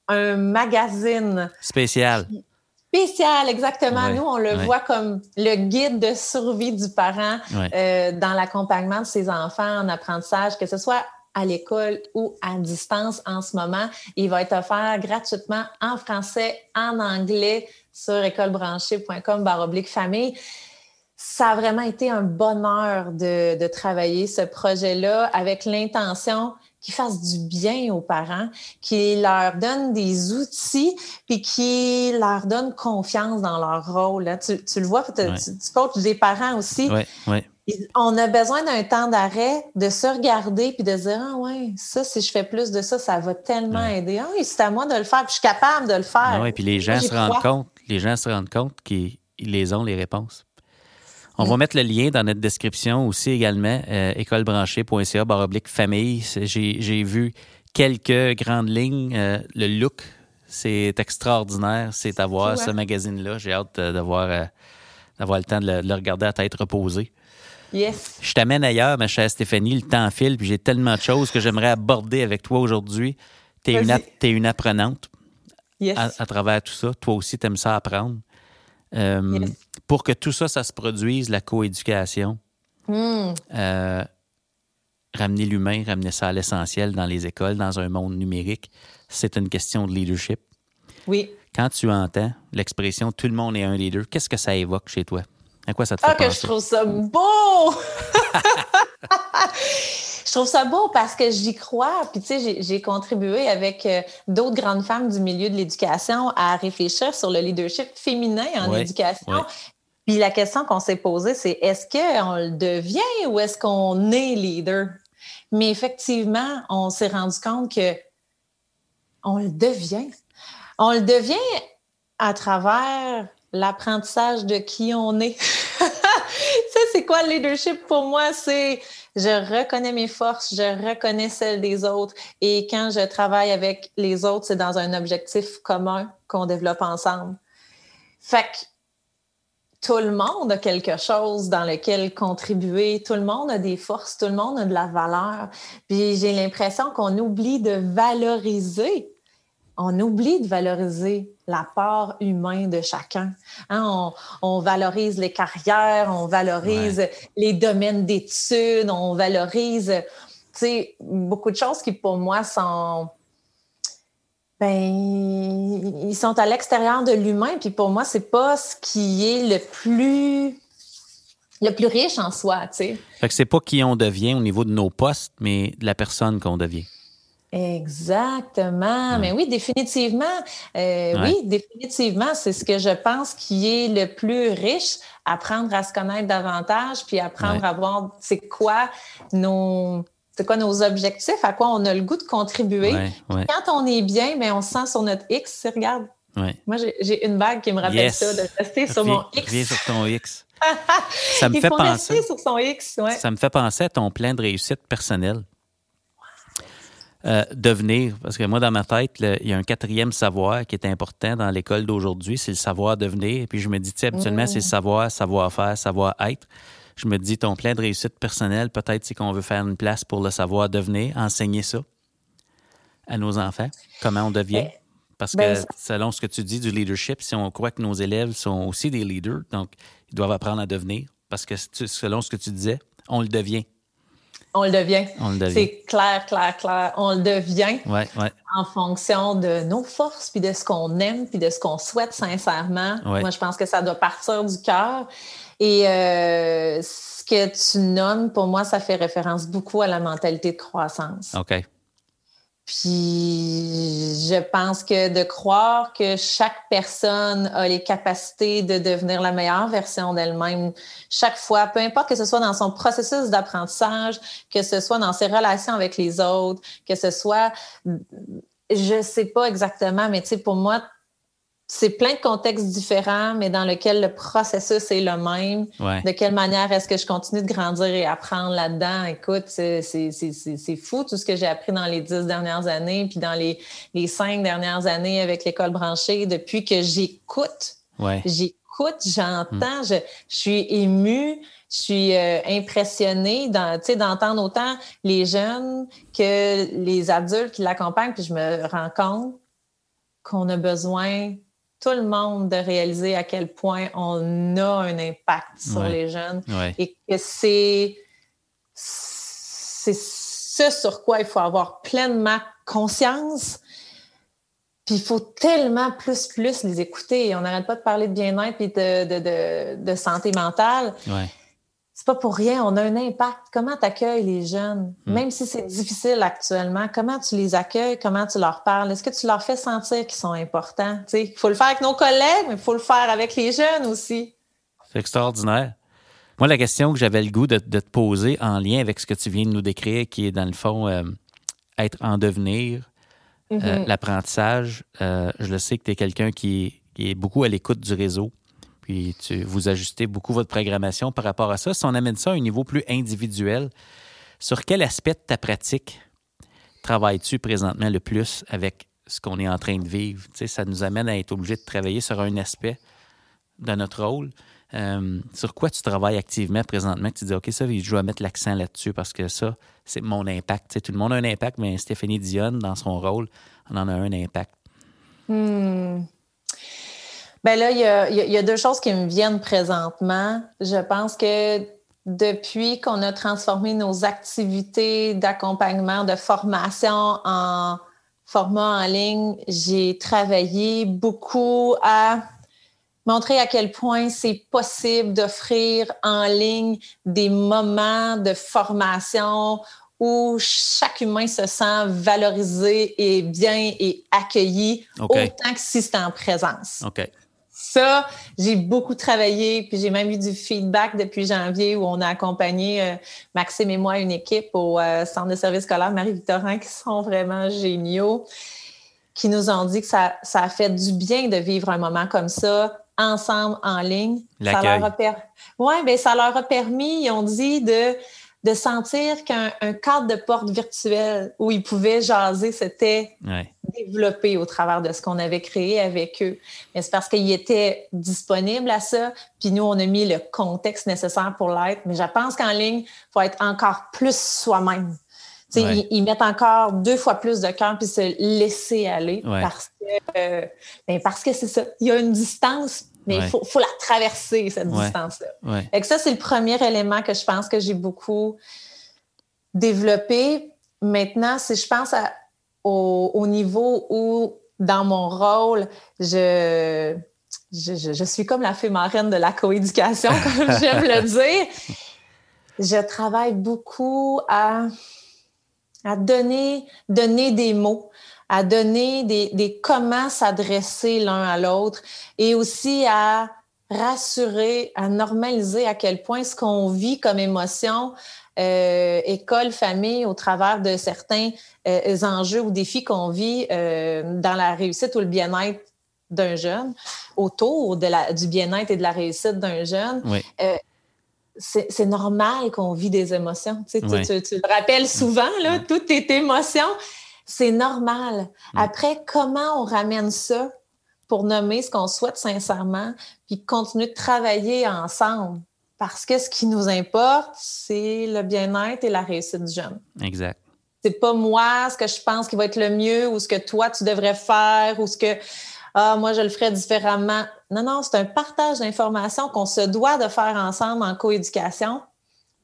[SPEAKER 2] un magazine
[SPEAKER 1] spécial.
[SPEAKER 2] Spécial, exactement. Nous, on le voit comme le guide de survie du parent euh, dans l'accompagnement de ses enfants en apprentissage, que ce soit à l'école ou à distance en ce moment. Il va être offert gratuitement en français, en anglais sur écolebranchée.com famille. Ça a vraiment été un bonheur de, de travailler ce projet-là avec l'intention qui fasse du bien aux parents, qui leur donne des outils, puis qui leur donne confiance dans leur rôle. Tu, le vois, tu, coaches des parents aussi. On a besoin d'un temps d'arrêt, de se regarder, puis de se dire Ah ouais, ça, si je fais plus de ça, ça va tellement aider. Ah c'est à moi de le faire, puis je suis capable de le faire. Ah
[SPEAKER 1] oui, puis les gens se rendent compte, les gens se rendent compte qu'ils les ont, les réponses. On va mettre le lien dans notre description aussi également, euh, écolebranchée.ca, baroblique famille. J'ai vu quelques grandes lignes. Euh, le look, c'est extraordinaire. C'est à voir, ce magazine-là. J'ai hâte euh, d'avoir le temps de le, regarder à tête reposée.
[SPEAKER 2] Yes.
[SPEAKER 1] Je t'amène ailleurs, ma chère Stéphanie. Le temps file, puis j'ai tellement de choses que j'aimerais aborder avec toi aujourd'hui. Tu es, es, une apprenante
[SPEAKER 2] yes.
[SPEAKER 1] à, travers tout ça. Toi aussi, tu aimes ça apprendre. Euh, pour que tout ça, ça se produise, la coéducation,
[SPEAKER 2] hmm.
[SPEAKER 1] euh, ramener l'humain, ramener ça à l'essentiel dans les écoles, dans un monde numérique, c'est une question de leadership.
[SPEAKER 2] Oui.
[SPEAKER 1] Quand tu entends l'expression tout le monde est un leader, qu'est-ce que ça évoque chez toi? À quoi ça te fait ah,
[SPEAKER 2] que je trouve ça beau! je trouve ça beau parce que j'y crois. Puis, tu sais, j'ai contribué avec euh, d'autres grandes femmes du milieu de l'éducation à réfléchir sur le leadership féminin en éducation. Puis la question qu'on s'est posée, c'est est-ce qu'on le devient ou est-ce qu'on est leader? Mais effectivement, on s'est rendu compte que on le devient. On le devient à travers l'apprentissage de qui on est. ça, c'est quoi le leadership pour moi? C'est je reconnais mes forces, je reconnais celles des autres. Et quand je travaille avec les autres, c'est dans un objectif commun qu'on développe ensemble. Fait que tout le monde a quelque chose dans lequel contribuer, tout le monde a des forces, tout le monde a de la valeur. Puis j'ai l'impression qu'on oublie de valoriser on oublie de valoriser l'apport humain de chacun. Hein, on, valorise les carrières, on valorise les domaines d'études, on valorise beaucoup de choses qui, pour moi, sont. Ben, ils sont à l'extérieur de l'humain, puis pour moi, c'est pas ce qui est le plus le plus riche en soi, tu sais.
[SPEAKER 1] Fait que c'est pas qui on devient au niveau de nos postes, mais de la personne qu'on devient.
[SPEAKER 2] Exactement. Mais oui, définitivement. Euh, oui, définitivement, c'est ce que je pense qui est le plus riche, apprendre à se connaître davantage, puis apprendre à voir c'est quoi nos c'est quoi nos objectifs, à quoi on a le goût de contribuer. Quand on est bien, mais on se sent sur notre X, regarde. Moi, j'ai une bague qui me rappelle ça, de rester sur mon X.
[SPEAKER 1] Viens sur ton X. ça me
[SPEAKER 2] Il
[SPEAKER 1] fait
[SPEAKER 2] faut
[SPEAKER 1] penser.
[SPEAKER 2] Rester sur son X,
[SPEAKER 1] Ça me fait penser à ton plein de réussite personnelle. Euh, devenir. Parce que moi, dans ma tête, il y a un quatrième savoir qui est important dans l'école d'aujourd'hui, c'est le savoir devenir. Et puis je me dis, tu sais, habituellement, c'est le savoir, savoir-faire, savoir-être. Je me dis, ton plein de réussite personnelle, peut-être c'est qu'on veut faire une place pour le savoir devenir, enseigner ça à nos enfants, comment on devient. Ben, Parce que ben, selon ce que tu dis du leadership, si on croit que nos élèves sont aussi des leaders, donc ils doivent apprendre à devenir. Parce que selon ce que tu disais, on le devient.
[SPEAKER 2] On le devient. C'est clair, clair, clair. On le devient
[SPEAKER 1] ouais, ouais.
[SPEAKER 2] en fonction de nos forces, puis de ce qu'on aime, puis de ce qu'on souhaite sincèrement. Moi, je pense que ça doit partir du cœur. Et euh, ce que tu nommes, pour moi, ça fait référence beaucoup à la mentalité de croissance.
[SPEAKER 1] OK.
[SPEAKER 2] Puis je pense que de croire que chaque personne a les capacités de devenir la meilleure version d'elle-même chaque fois, peu importe que ce soit dans son processus d'apprentissage, que ce soit dans ses relations avec les autres, que ce soit, je sais pas exactement, mais tu sais, pour moi, c'est plein de contextes différents, mais dans lequel le processus est le même. De quelle manière est-ce que je continue de grandir et apprendre là-dedans? Écoute, c'est fou tout ce que j'ai appris dans les dix dernières années, puis dans les, les cinq dernières années avec l'école branchée, depuis que j'écoute J'écoute, j'entends, mm. je, suis émue, je suis euh, impressionnée d'entendre autant les jeunes que les adultes qui l'accompagnent, puis je me rends compte qu'on a besoin, tout le monde, de réaliser à quel point on a un impact sur les jeunes et que c'est c'est ce sur quoi il faut avoir pleinement conscience. Puis il faut tellement plus, plus les écouter. On n'arrête pas de parler de bien-être et de, de, santé mentale.
[SPEAKER 1] Ouais.
[SPEAKER 2] C'est pas pour rien, on a un impact. Comment tu accueilles les jeunes? Hmm. Même si c'est difficile actuellement, comment tu les accueilles? Comment tu leur parles? Est-ce que tu leur fais sentir qu'ils sont importants? Il faut le faire avec nos collègues, mais il faut le faire avec les jeunes aussi.
[SPEAKER 1] C'est extraordinaire. Moi, la question que j'avais le goût de, te poser en lien avec ce que tu viens de nous décrire, qui est dans le fond euh, être en devenir, euh, mm-hmm. l'apprentissage, euh, je le sais que tu es quelqu'un qui, est beaucoup à l'écoute du réseau. Puis tu, vous ajustez beaucoup votre programmation par rapport à ça. Si on amène ça à un niveau plus individuel, sur quel aspect de ta pratique travailles-tu présentement le plus avec ce qu'on est en train de vivre? Tu sais, ça nous amène à être obligé de travailler sur un aspect de notre rôle. Euh, sur quoi tu travailles activement présentement tu dis, OK, ça, je dois mettre l'accent là-dessus parce que ça, c'est mon impact. tout le monde a un impact, mais Stéphanie Dionne, dans son rôle, on en a un impact.
[SPEAKER 2] Hmm. Ben là, il y, a, deux choses qui me viennent présentement. Je pense que depuis qu'on a transformé nos activités d'accompagnement, de formation en format en ligne, j'ai travaillé beaucoup à montrer à quel point c'est possible d'offrir en ligne des moments de formation où chaque humain se sent valorisé et bien et accueilli autant que si c'était en présence. Ça, j'ai beaucoup travaillé, puis j'ai même eu du feedback depuis janvier où on a accompagné euh, Maxime et moi une équipe au euh, Centre de services scolaire Marie-Victorin qui sont vraiment géniaux, qui nous ont dit que ça, ça a fait du bien de vivre un moment comme ça ensemble en ligne. Ça leur, a ouais, ben, ça leur a permis, ils ont dit, de, de sentir qu'un cadre de porte virtuel où ils pouvaient jaser, c'était développé au travers de ce qu'on avait créé avec eux. Mais c'est parce qu'ils étaient disponibles à ça, puis nous, on a mis le contexte nécessaire pour l'être. Mais je pense qu'en ligne, il faut être encore plus soi-même. Ils, mettent encore deux fois plus de cœur puis se laisser aller parce que euh, ben, parce que c'est ça. Il y a une distance, mais il faut, la traverser, cette distance-là. Et ça, c'est le premier élément que je pense que j'ai beaucoup développé. Maintenant, si je pense au, niveau où, dans mon rôle, je, je, suis comme la fée marraine de la coéducation, comme j'aime le dire. Je travaille beaucoup à à donner, donner des mots, à donner des, des comment s'adresser l'un à l'autre et aussi à rassurer, à normaliser à quel point ce qu'on vit comme émotion, euh, école, famille, au travers de certains euh, enjeux ou défis qu'on vit euh, dans la réussite ou le bien-être d'un jeune, autour de la, du bien-être et de la réussite d'un jeune.
[SPEAKER 1] Oui.
[SPEAKER 2] C'est normal qu'on vit des émotions. Tu, tu, le rappelles souvent, là, toutes tes émotions, c'est normal. Après, comment on ramène ça pour nommer ce qu'on souhaite sincèrement, puis continuer de travailler ensemble? Parce que ce qui nous importe, c'est le bien-être et la réussite du jeune.
[SPEAKER 1] Exact.
[SPEAKER 2] C'est pas moi ce que je pense qui va être le mieux ou ce que toi tu devrais faire ou ce que ah, moi, je le ferais différemment. Non, non, c'est un partage d'informations qu'on se doit de faire ensemble en coéducation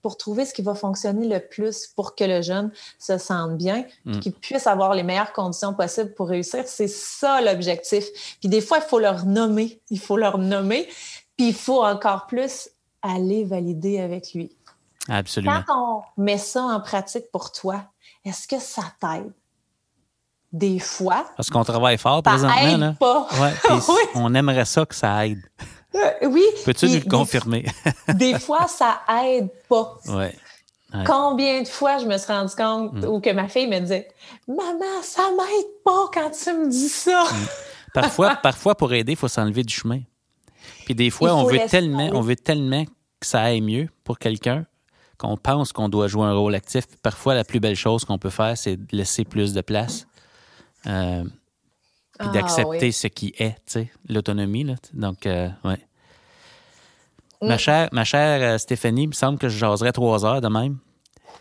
[SPEAKER 2] pour trouver ce qui va fonctionner le plus pour que le jeune se sente bien, mm. qu'il puisse avoir les meilleures conditions possibles pour réussir. C'est ça l'objectif. Puis des fois, il faut leur nommer. Il faut leur nommer. Puis il faut encore plus aller valider avec lui.
[SPEAKER 1] Absolument.
[SPEAKER 2] Quand on met ça en pratique pour toi, est-ce que ça t'aide? des fois.
[SPEAKER 1] Parce qu'on travaille fort présentement.
[SPEAKER 2] Aide Pas.
[SPEAKER 1] On aimerait ça que ça aide.
[SPEAKER 2] Euh, oui.
[SPEAKER 1] Peux-tu nous le confirmer?
[SPEAKER 2] des fois, ça aide pas.
[SPEAKER 1] Ouais.
[SPEAKER 2] Combien de fois je me suis rendu compte mm. ou que ma fille me disait Maman, ça m'aide pas quand tu me dis ça. Mm.
[SPEAKER 1] Parfois, parfois, pour aider, il faut s'enlever du chemin. Puis des fois, on veut, tellement, on veut tellement que ça aille mieux pour quelqu'un qu'on pense qu'on doit jouer un rôle actif. Parfois, la plus belle chose qu'on peut faire, c'est de laisser plus de place
[SPEAKER 2] euh,
[SPEAKER 1] puis ah, d'accepter ce qui est, tu sais, l'autonomie. Là. Donc, euh, ouais. Ma mm. chère, ma chère euh, Stéphanie, il me semble que je jaserais trois heures de même.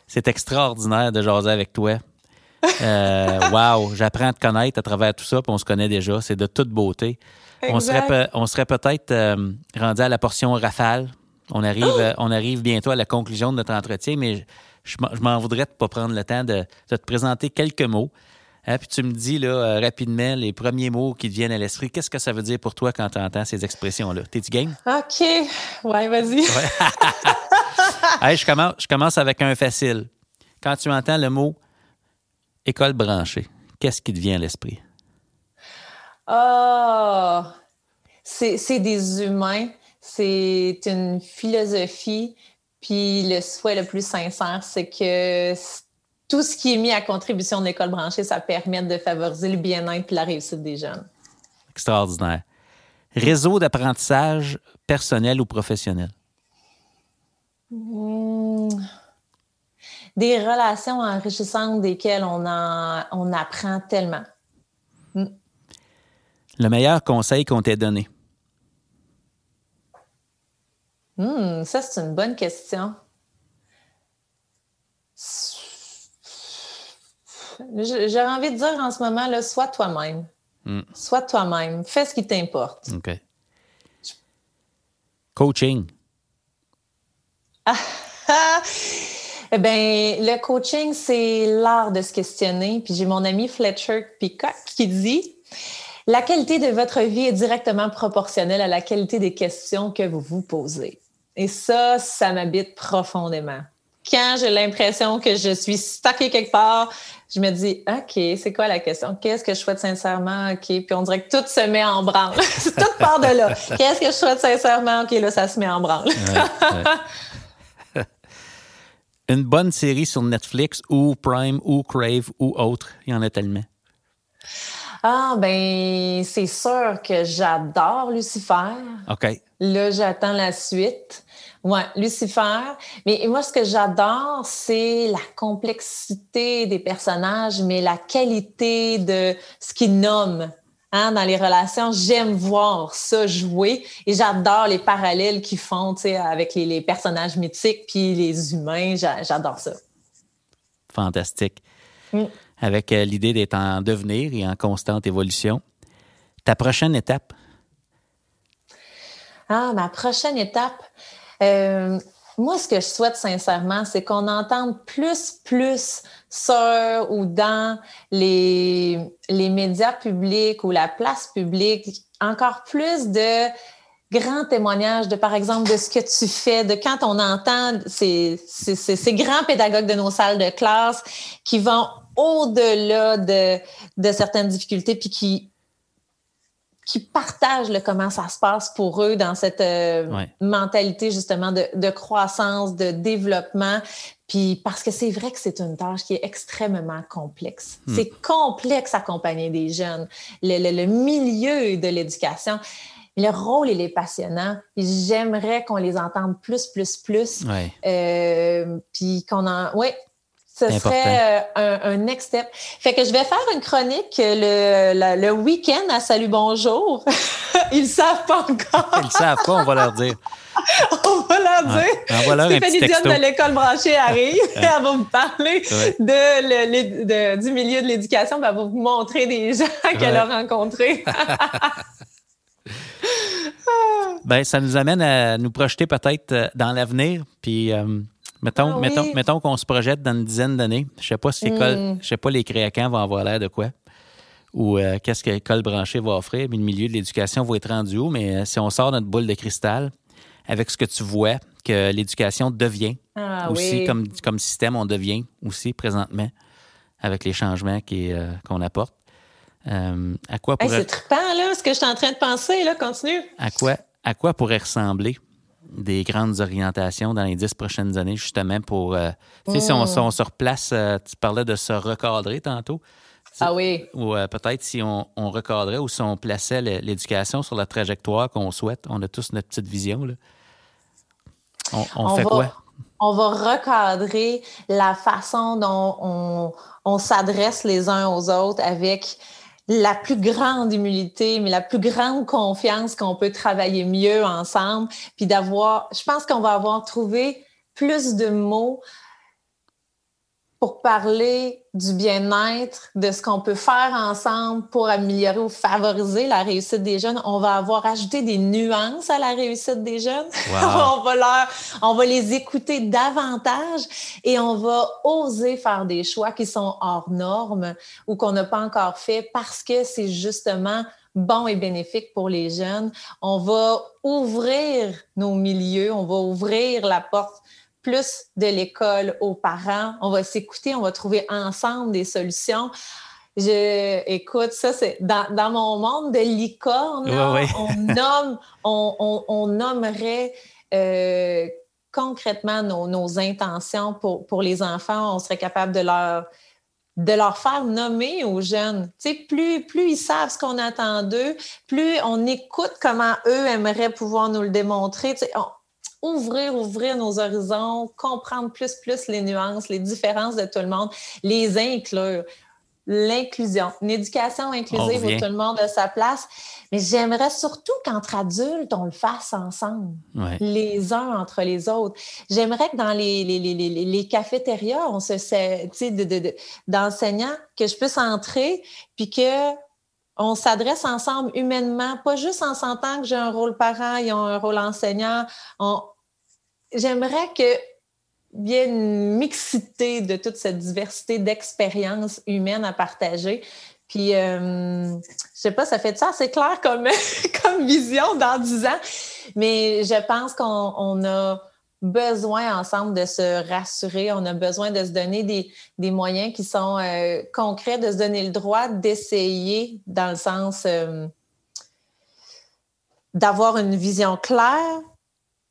[SPEAKER 1] C'est extraordinaire de jaser avec toi. Euh, wow, j'apprends à te connaître à travers tout ça, puis on se connaît déjà. C'est de toute beauté. On serait, on serait peut-être euh, rendu à la portion rafale. On arrive, oh! on arrive bientôt à la conclusion de notre entretien, mais je, m'en voudrais de pas prendre le temps de, de te présenter quelques mots. Hein, puis tu me dis là, euh, rapidement les premiers mots qui te viennent à l'esprit. Qu'est-ce que ça veut dire pour toi quand tu entends ces expressions-là? T'es-tu game?
[SPEAKER 2] OK. Ouais, vas-y.
[SPEAKER 1] je, commence, je commence avec un facile. Quand tu entends le mot école branchée, qu'est-ce qui te vient à l'esprit?
[SPEAKER 2] Oh, c'est des humains, c'est une philosophie, puis le souhait le plus sincère, c'est que tout ce qui est mis à contribution de l'école branchée, ça permet de favoriser le bien-être et la réussite des jeunes.
[SPEAKER 1] Extraordinaire. Réseau d'apprentissage personnel ou professionnel?
[SPEAKER 2] Hmm. Des relations enrichissantes desquelles on, on apprend tellement. Hmm.
[SPEAKER 1] Le meilleur conseil qu'on t'ait donné?
[SPEAKER 2] Hmm, ça, c'est une bonne question. J'ai envie de dire en ce moment, là, sois toi-même. Hmm. Sois toi-même. Fais ce qui t'importe.
[SPEAKER 1] OK. Coaching.
[SPEAKER 2] eh bien, le coaching, c'est l'art de se questionner. Puis j'ai mon ami Fletcher Peacock qui dit La qualité de votre vie est directement proportionnelle à la qualité des questions que vous vous posez. Et ça, ça m'habite profondément quand j'ai l'impression que je suis stockée quelque part, je me dis, OK, c'est quoi la question? Qu'est-ce que je souhaite sincèrement? OK. Puis on dirait que tout se met en branle. tout part de là. Qu'est-ce que je souhaite sincèrement? OK, là, ça se met en branle.
[SPEAKER 1] Une bonne série sur Netflix ou Prime ou Crave ou autre. Il y en a tellement.
[SPEAKER 2] Ah, ben, c'est sûr que j'adore Lucifer.
[SPEAKER 1] OK.
[SPEAKER 2] Là, j'attends la suite. Ouais, Lucifer. Mais moi, ce que j'adore, c'est la complexité des personnages, mais la qualité de ce qu'ils nomment. Hein, dans les relations, j'aime voir ça jouer et j'adore les parallèles qu'ils font avec les, personnages mythiques puis les humains. J'adore ça.
[SPEAKER 1] Fantastique. Mm. Avec euh, l'idée d'être en devenir et en constante évolution. Ta prochaine étape?
[SPEAKER 2] Ah, ma prochaine étape. Euh, moi, ce que je souhaite sincèrement, c'est qu'on entende plus, plus sur ou dans les, les médias publics ou la place publique, encore plus de grands témoignages de, par exemple, de ce que tu fais, de quand on entend ces, ces, ces grands pédagogues de nos salles de classe qui vont au-delà de, de certaines difficultés, puis qui qui partagent le comment ça se passe pour eux dans cette euh, mentalité justement de, de, croissance, de développement. Puis parce que c'est vrai que c'est une tâche qui est extrêmement complexe. Hmm. C'est complexe accompagner des jeunes. Le, le, le milieu de l'éducation, le rôle, il est passionnant. J'aimerais qu'on les entende plus, plus, plus. Euh, puis qu'on en... Oui, ce serait euh, un, next step. Fait que je vais faire une chronique le, le, week-end à Salut Bonjour. Ils savent pas encore.
[SPEAKER 1] Ils savent pas, on va leur dire.
[SPEAKER 2] on va leur dire. Ouais. leur Stéphanie Dion de l'école branchée arrive. elle va vous parler de, de, du milieu de l'éducation. Elle va vous montrer des gens qu'elle a rencontrés.
[SPEAKER 1] ben, ça nous amène à nous projeter peut-être euh, dans l'avenir. Puis. Euh, Mettons, ah mettons, mettons qu'on se projette dans une dizaine d'années. Je sais pas si mm. je sais pas les créacans vont avoir l'air de quoi ou euh, qu'est-ce que l'école branchée va offrir, mais le milieu de l'éducation va être rendu où. Mais euh, si on sort notre boule de cristal avec ce que tu vois, que l'éducation devient ah aussi comme, comme système, on devient aussi présentement avec les changements euh, qu'on apporte.
[SPEAKER 2] à quoi pourrait... C'est trippant, là, ce que je suis en train de penser, là, continue.
[SPEAKER 1] À quoi, à quoi pourrait ressembler des grandes orientations dans les dix prochaines années, justement, pour. Euh, tu sais, si on, se replace, euh, tu parlais de se recadrer tantôt.
[SPEAKER 2] Ah oui.
[SPEAKER 1] Ou euh, peut-être si on, recadrait ou si on plaçait l'éducation sur la trajectoire qu'on souhaite. On a tous notre petite vision. Là. On, fait quoi?
[SPEAKER 2] On va recadrer la façon dont on, on s'adresse les uns aux autres avec la plus grande humilité, mais la plus grande confiance qu'on peut travailler mieux ensemble, puis d'avoir, je pense qu'on va avoir trouvé plus de mots pour parler du bien-être, de ce qu'on peut faire ensemble pour améliorer ou favoriser la réussite des jeunes. On va avoir ajouté des nuances à la réussite des jeunes. on, va leur, on va les écouter davantage et on va oser faire des choix qui sont hors normes ou qu'on n'a pas encore fait parce que c'est justement bon et bénéfique pour les jeunes. On va ouvrir nos milieux, on va ouvrir la porte plus de l'école aux parents. On va s'écouter, on va trouver ensemble des solutions. Je, écoute, ça, c'est dans, mon monde de licorne, on, nomme, on, nommerait euh, concrètement nos, intentions pour, pour les enfants. On serait capable de leur de leur faire nommer aux jeunes. Tu sais, plus, plus ils savent ce qu'on attend d'eux, plus on écoute comment eux aimeraient pouvoir nous le démontrer. Tu sais, ouvrir, ouvrir nos horizons, comprendre plus, plus les nuances, les différences de tout le monde, les inclure. L'inclusion, une éducation inclusive où tout le monde a sa place. Mais j'aimerais surtout qu'entre adultes, on le fasse ensemble, les uns entre les autres. J'aimerais que dans les, les, les, les, cafétérias, on se, tu sais, d'enseignants, de, que je puisse entrer, puis que on s'adresse ensemble humainement, pas juste en sentant que j'ai un rôle parent, ils ont un rôle enseignant. J'aimerais que y ait une mixité de toute cette diversité d'expériences humaines à partager. Puis, euh, je sais pas, ça fait de ça c'est clair comme, comme vision dans dix ans, mais je pense qu'on a besoin ensemble de se rassurer, on a besoin de se donner des, des moyens qui sont euh, concrets, de se donner le droit d'essayer dans le sens euh, d'avoir une vision claire,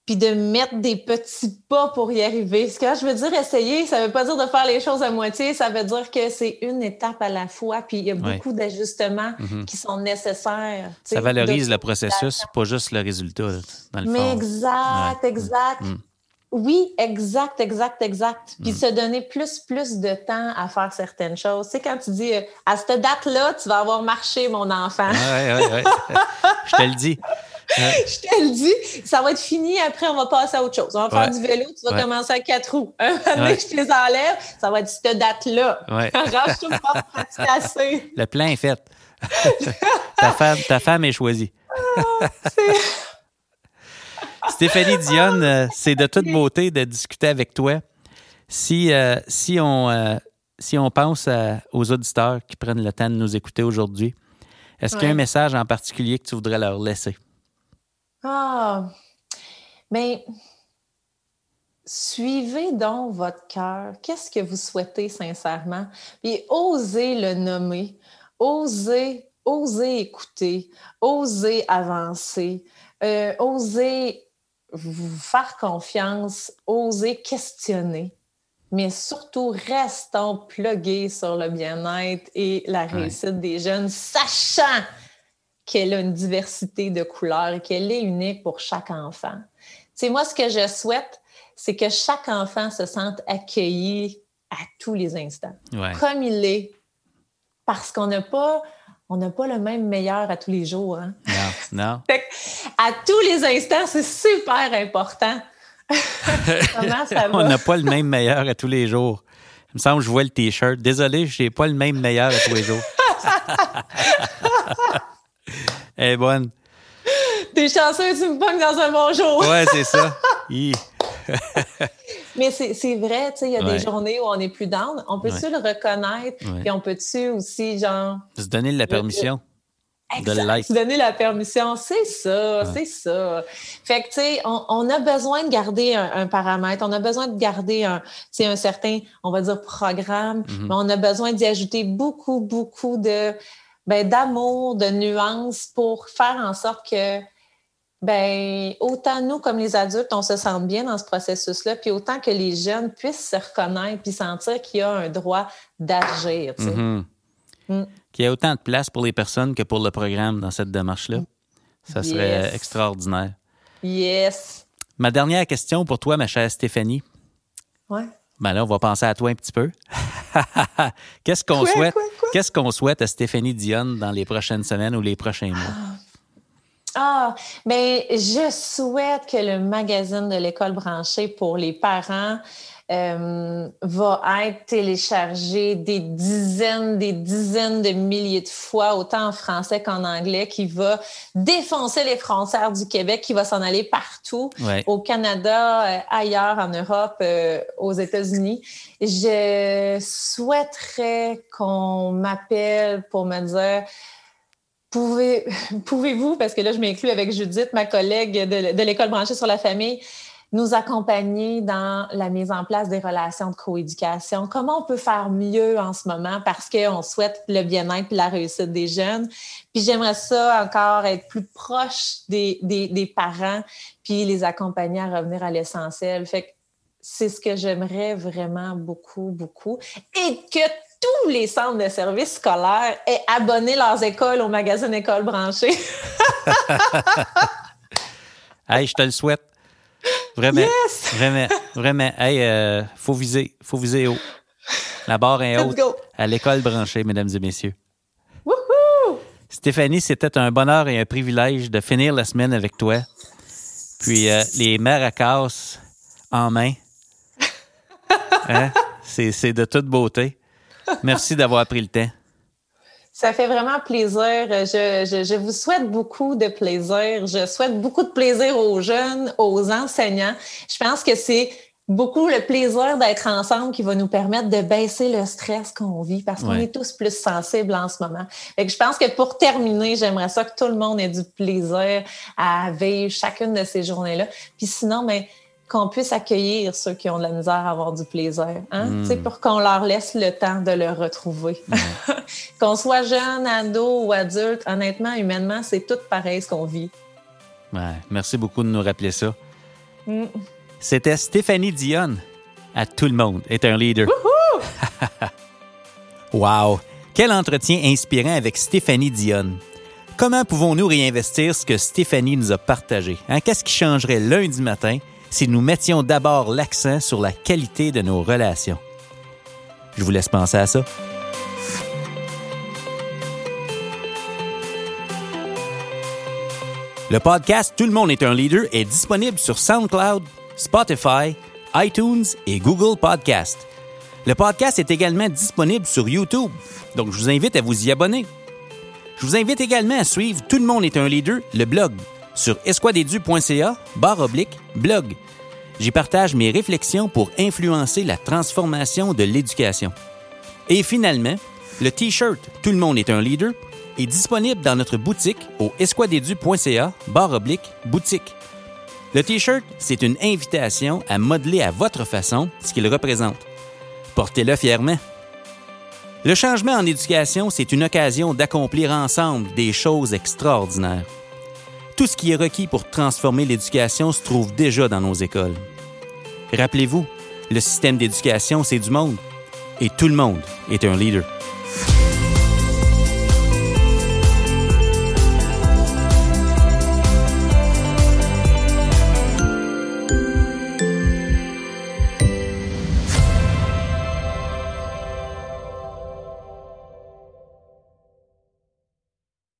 [SPEAKER 2] puis de mettre des petits pas pour y arriver. Ce que je veux dire essayer, ça veut pas dire de faire les choses à moitié, ça veut dire que c'est une étape à la fois, puis il y a beaucoup d'ajustements mm-hmm. qui sont nécessaires.
[SPEAKER 1] Ça valorise le processus, pas juste le résultat, dans le
[SPEAKER 2] Mais exact, exact. Mm. Oui, exact, exact, exact. Puis mm. se donner plus, plus de temps à faire certaines choses. Tu sais, quand tu dis, euh, à cette date-là, tu vas avoir marché, mon enfant.
[SPEAKER 1] Oui, oui, oui. Je te le dis.
[SPEAKER 2] Je te le dis, ça va être fini. Après, on va passer à autre chose. On va faire du vélo, tu vas commencer à quatre roues. Un moment que je te les enlève, ça va être cette date-là. Tout le assez.
[SPEAKER 1] Le plan est fait. ta, femme, ta femme est choisie. Ah, Stéphanie Dionne, euh, c'est de toute beauté de discuter avec toi. Si, euh, si, on, euh, si on pense aux auditeurs qui prennent le temps de nous écouter aujourd'hui, est-ce qu'il y a un message en particulier que tu voudrais leur laisser?
[SPEAKER 2] Ah, mais suivez donc votre cœur. Qu'est-ce que vous souhaitez sincèrement? Puis osez le nommer. Osez, osez écouter. Osez avancer. osez vous faire confiance, oser questionner, mais surtout restons plugués sur le bien-être et la réussite des jeunes, sachant qu'elle a une diversité de couleurs et qu'elle est unique pour chaque enfant. C'est moi ce que je souhaite, c'est que chaque enfant se sente accueilli à tous les instants, comme il est, parce qu'on n'a pas on n'a pas le même meilleur à tous les jours. Hein?
[SPEAKER 1] Non, non.
[SPEAKER 2] à tous les instants, c'est super important.
[SPEAKER 1] Comment ça va? on n'a pas le même meilleur à tous les jours. Il me semble que je vois le T-shirt. Désolé, je n'ai pas le même meilleur à tous les jours. Elle est bonne.
[SPEAKER 2] T'es chanceux, tu me pognes dans un bon jour.
[SPEAKER 1] ouais, c'est ça.
[SPEAKER 2] Mais c'est vrai, tu sais, il y a des journées où on est plus down. On peut-tu le reconnaître? et on peut-tu aussi, genre.
[SPEAKER 1] Se donner la permission.
[SPEAKER 2] de Se donner la permission, c'est ça, c'est ça. Fait que, tu sais, on, a besoin de garder un, paramètre, on a besoin de garder un, un certain, on va dire, programme, mm-hmm. mais on a besoin d'y ajouter beaucoup, beaucoup de, ben, d'amour, de nuances pour faire en sorte que ben autant nous comme les adultes, on se sent bien dans ce processus-là, puis autant que les jeunes puissent se reconnaître puis sentir qu'il y a un droit d'agir. Mm-hmm.
[SPEAKER 1] Mm. Qu'il y ait autant de place pour les personnes que pour le programme dans cette démarche-là. Ça serait extraordinaire.
[SPEAKER 2] Yes.
[SPEAKER 1] Ma dernière question pour toi, ma chère Stéphanie.
[SPEAKER 2] Ouais.
[SPEAKER 1] Ben là, on va penser à toi un petit peu. Qu'est-ce qu'on souhaite? Qu'est-ce qu'on souhaite à Stéphanie Dionne dans les prochaines semaines ou les prochains mois?
[SPEAKER 2] Ah, mais ben, je souhaite que le magazine de l'école branchée pour les parents euh, va être téléchargé des dizaines, des dizaines de milliers de fois, autant en français qu'en anglais, qui va défoncer les frontières du Québec, qui va s'en aller partout, au Canada, euh, ailleurs, en Europe, euh, aux États-Unis. Je souhaiterais qu'on m'appelle pour me dire Pouvez, pouvez-vous, parce que là, je m'inclus avec Judith, ma collègue de, l'école branchée sur la famille, nous accompagner dans la mise en place des relations de coéducation? Comment on peut faire mieux en ce moment parce qu'on souhaite le bien-être et la réussite des jeunes? Puis j'aimerais ça encore être plus proche des parents puis les accompagner à revenir à l'essentiel. Fait que c'est ce que j'aimerais vraiment beaucoup, beaucoup. Et que tous les centres de services scolaires aient abonné leurs écoles au magazine École branchée.
[SPEAKER 1] hey, je te le souhaite. Vraiment. Vraiment. Vraiment. Hey, euh, faut viser. Faut viser haut. La barre est haute. À l'école branchée, mesdames et messieurs.
[SPEAKER 2] Woohoo!
[SPEAKER 1] Stéphanie, c'était un bonheur et un privilège de finir la semaine avec toi. Puis euh, les maracas en main. Hein? C'est de toute beauté. Merci d'avoir pris le temps.
[SPEAKER 2] Ça fait vraiment plaisir. Je, je, vous souhaite beaucoup de plaisir. Je souhaite beaucoup de plaisir aux jeunes, aux enseignants. Je pense que c'est beaucoup le plaisir d'être ensemble qui va nous permettre de baisser le stress qu'on vit parce qu'on est tous plus sensibles en ce moment. Et je pense que pour terminer, j'aimerais ça que tout le monde ait du plaisir à vivre chacune de ces journées-là. Puis sinon, mais qu'on puisse accueillir ceux qui ont de la misère à avoir du plaisir, hein? Hmm. pour qu'on leur laisse le temps de le retrouver. qu'on soit jeune, ado ou adulte, honnêtement, humainement, c'est tout pareil ce qu'on vit.
[SPEAKER 1] Ouais, merci beaucoup de nous rappeler ça. Hmm. C'était Stéphanie Dionne. À tout le monde est un leader. wow! Quel entretien inspirant avec Stéphanie Dionne. Comment pouvons-nous réinvestir ce que Stéphanie nous a partagé? Hein? Qu'est-ce qui changerait lundi matin si nous mettions d'abord l'accent sur la qualité de nos relations. Je vous laisse penser à ça. Le podcast Tout le monde est un leader est disponible sur SoundCloud, Spotify, iTunes et Google Podcast. Le podcast est également disponible sur YouTube, donc je vous invite à vous y abonner. Je vous invite également à suivre Tout le monde est un leader, le blog, sur esquadedu.ca, barre oblique, blog. J'y partage mes réflexions pour influencer la transformation de l'éducation. Et finalement, le T-shirt Tout le monde est un leader est disponible dans notre boutique au esquadedu.ca, barre oblique, boutique. Le T-shirt, c'est une invitation à modeler à votre façon ce qu'il représente. Portez-le fièrement. Le changement en éducation, c'est une occasion d'accomplir ensemble des choses extraordinaires. Tout ce qui est requis pour transformer l'éducation se trouve déjà dans nos écoles. Rappelez-vous, le système d'éducation, c'est du monde. Et tout le monde est un leader.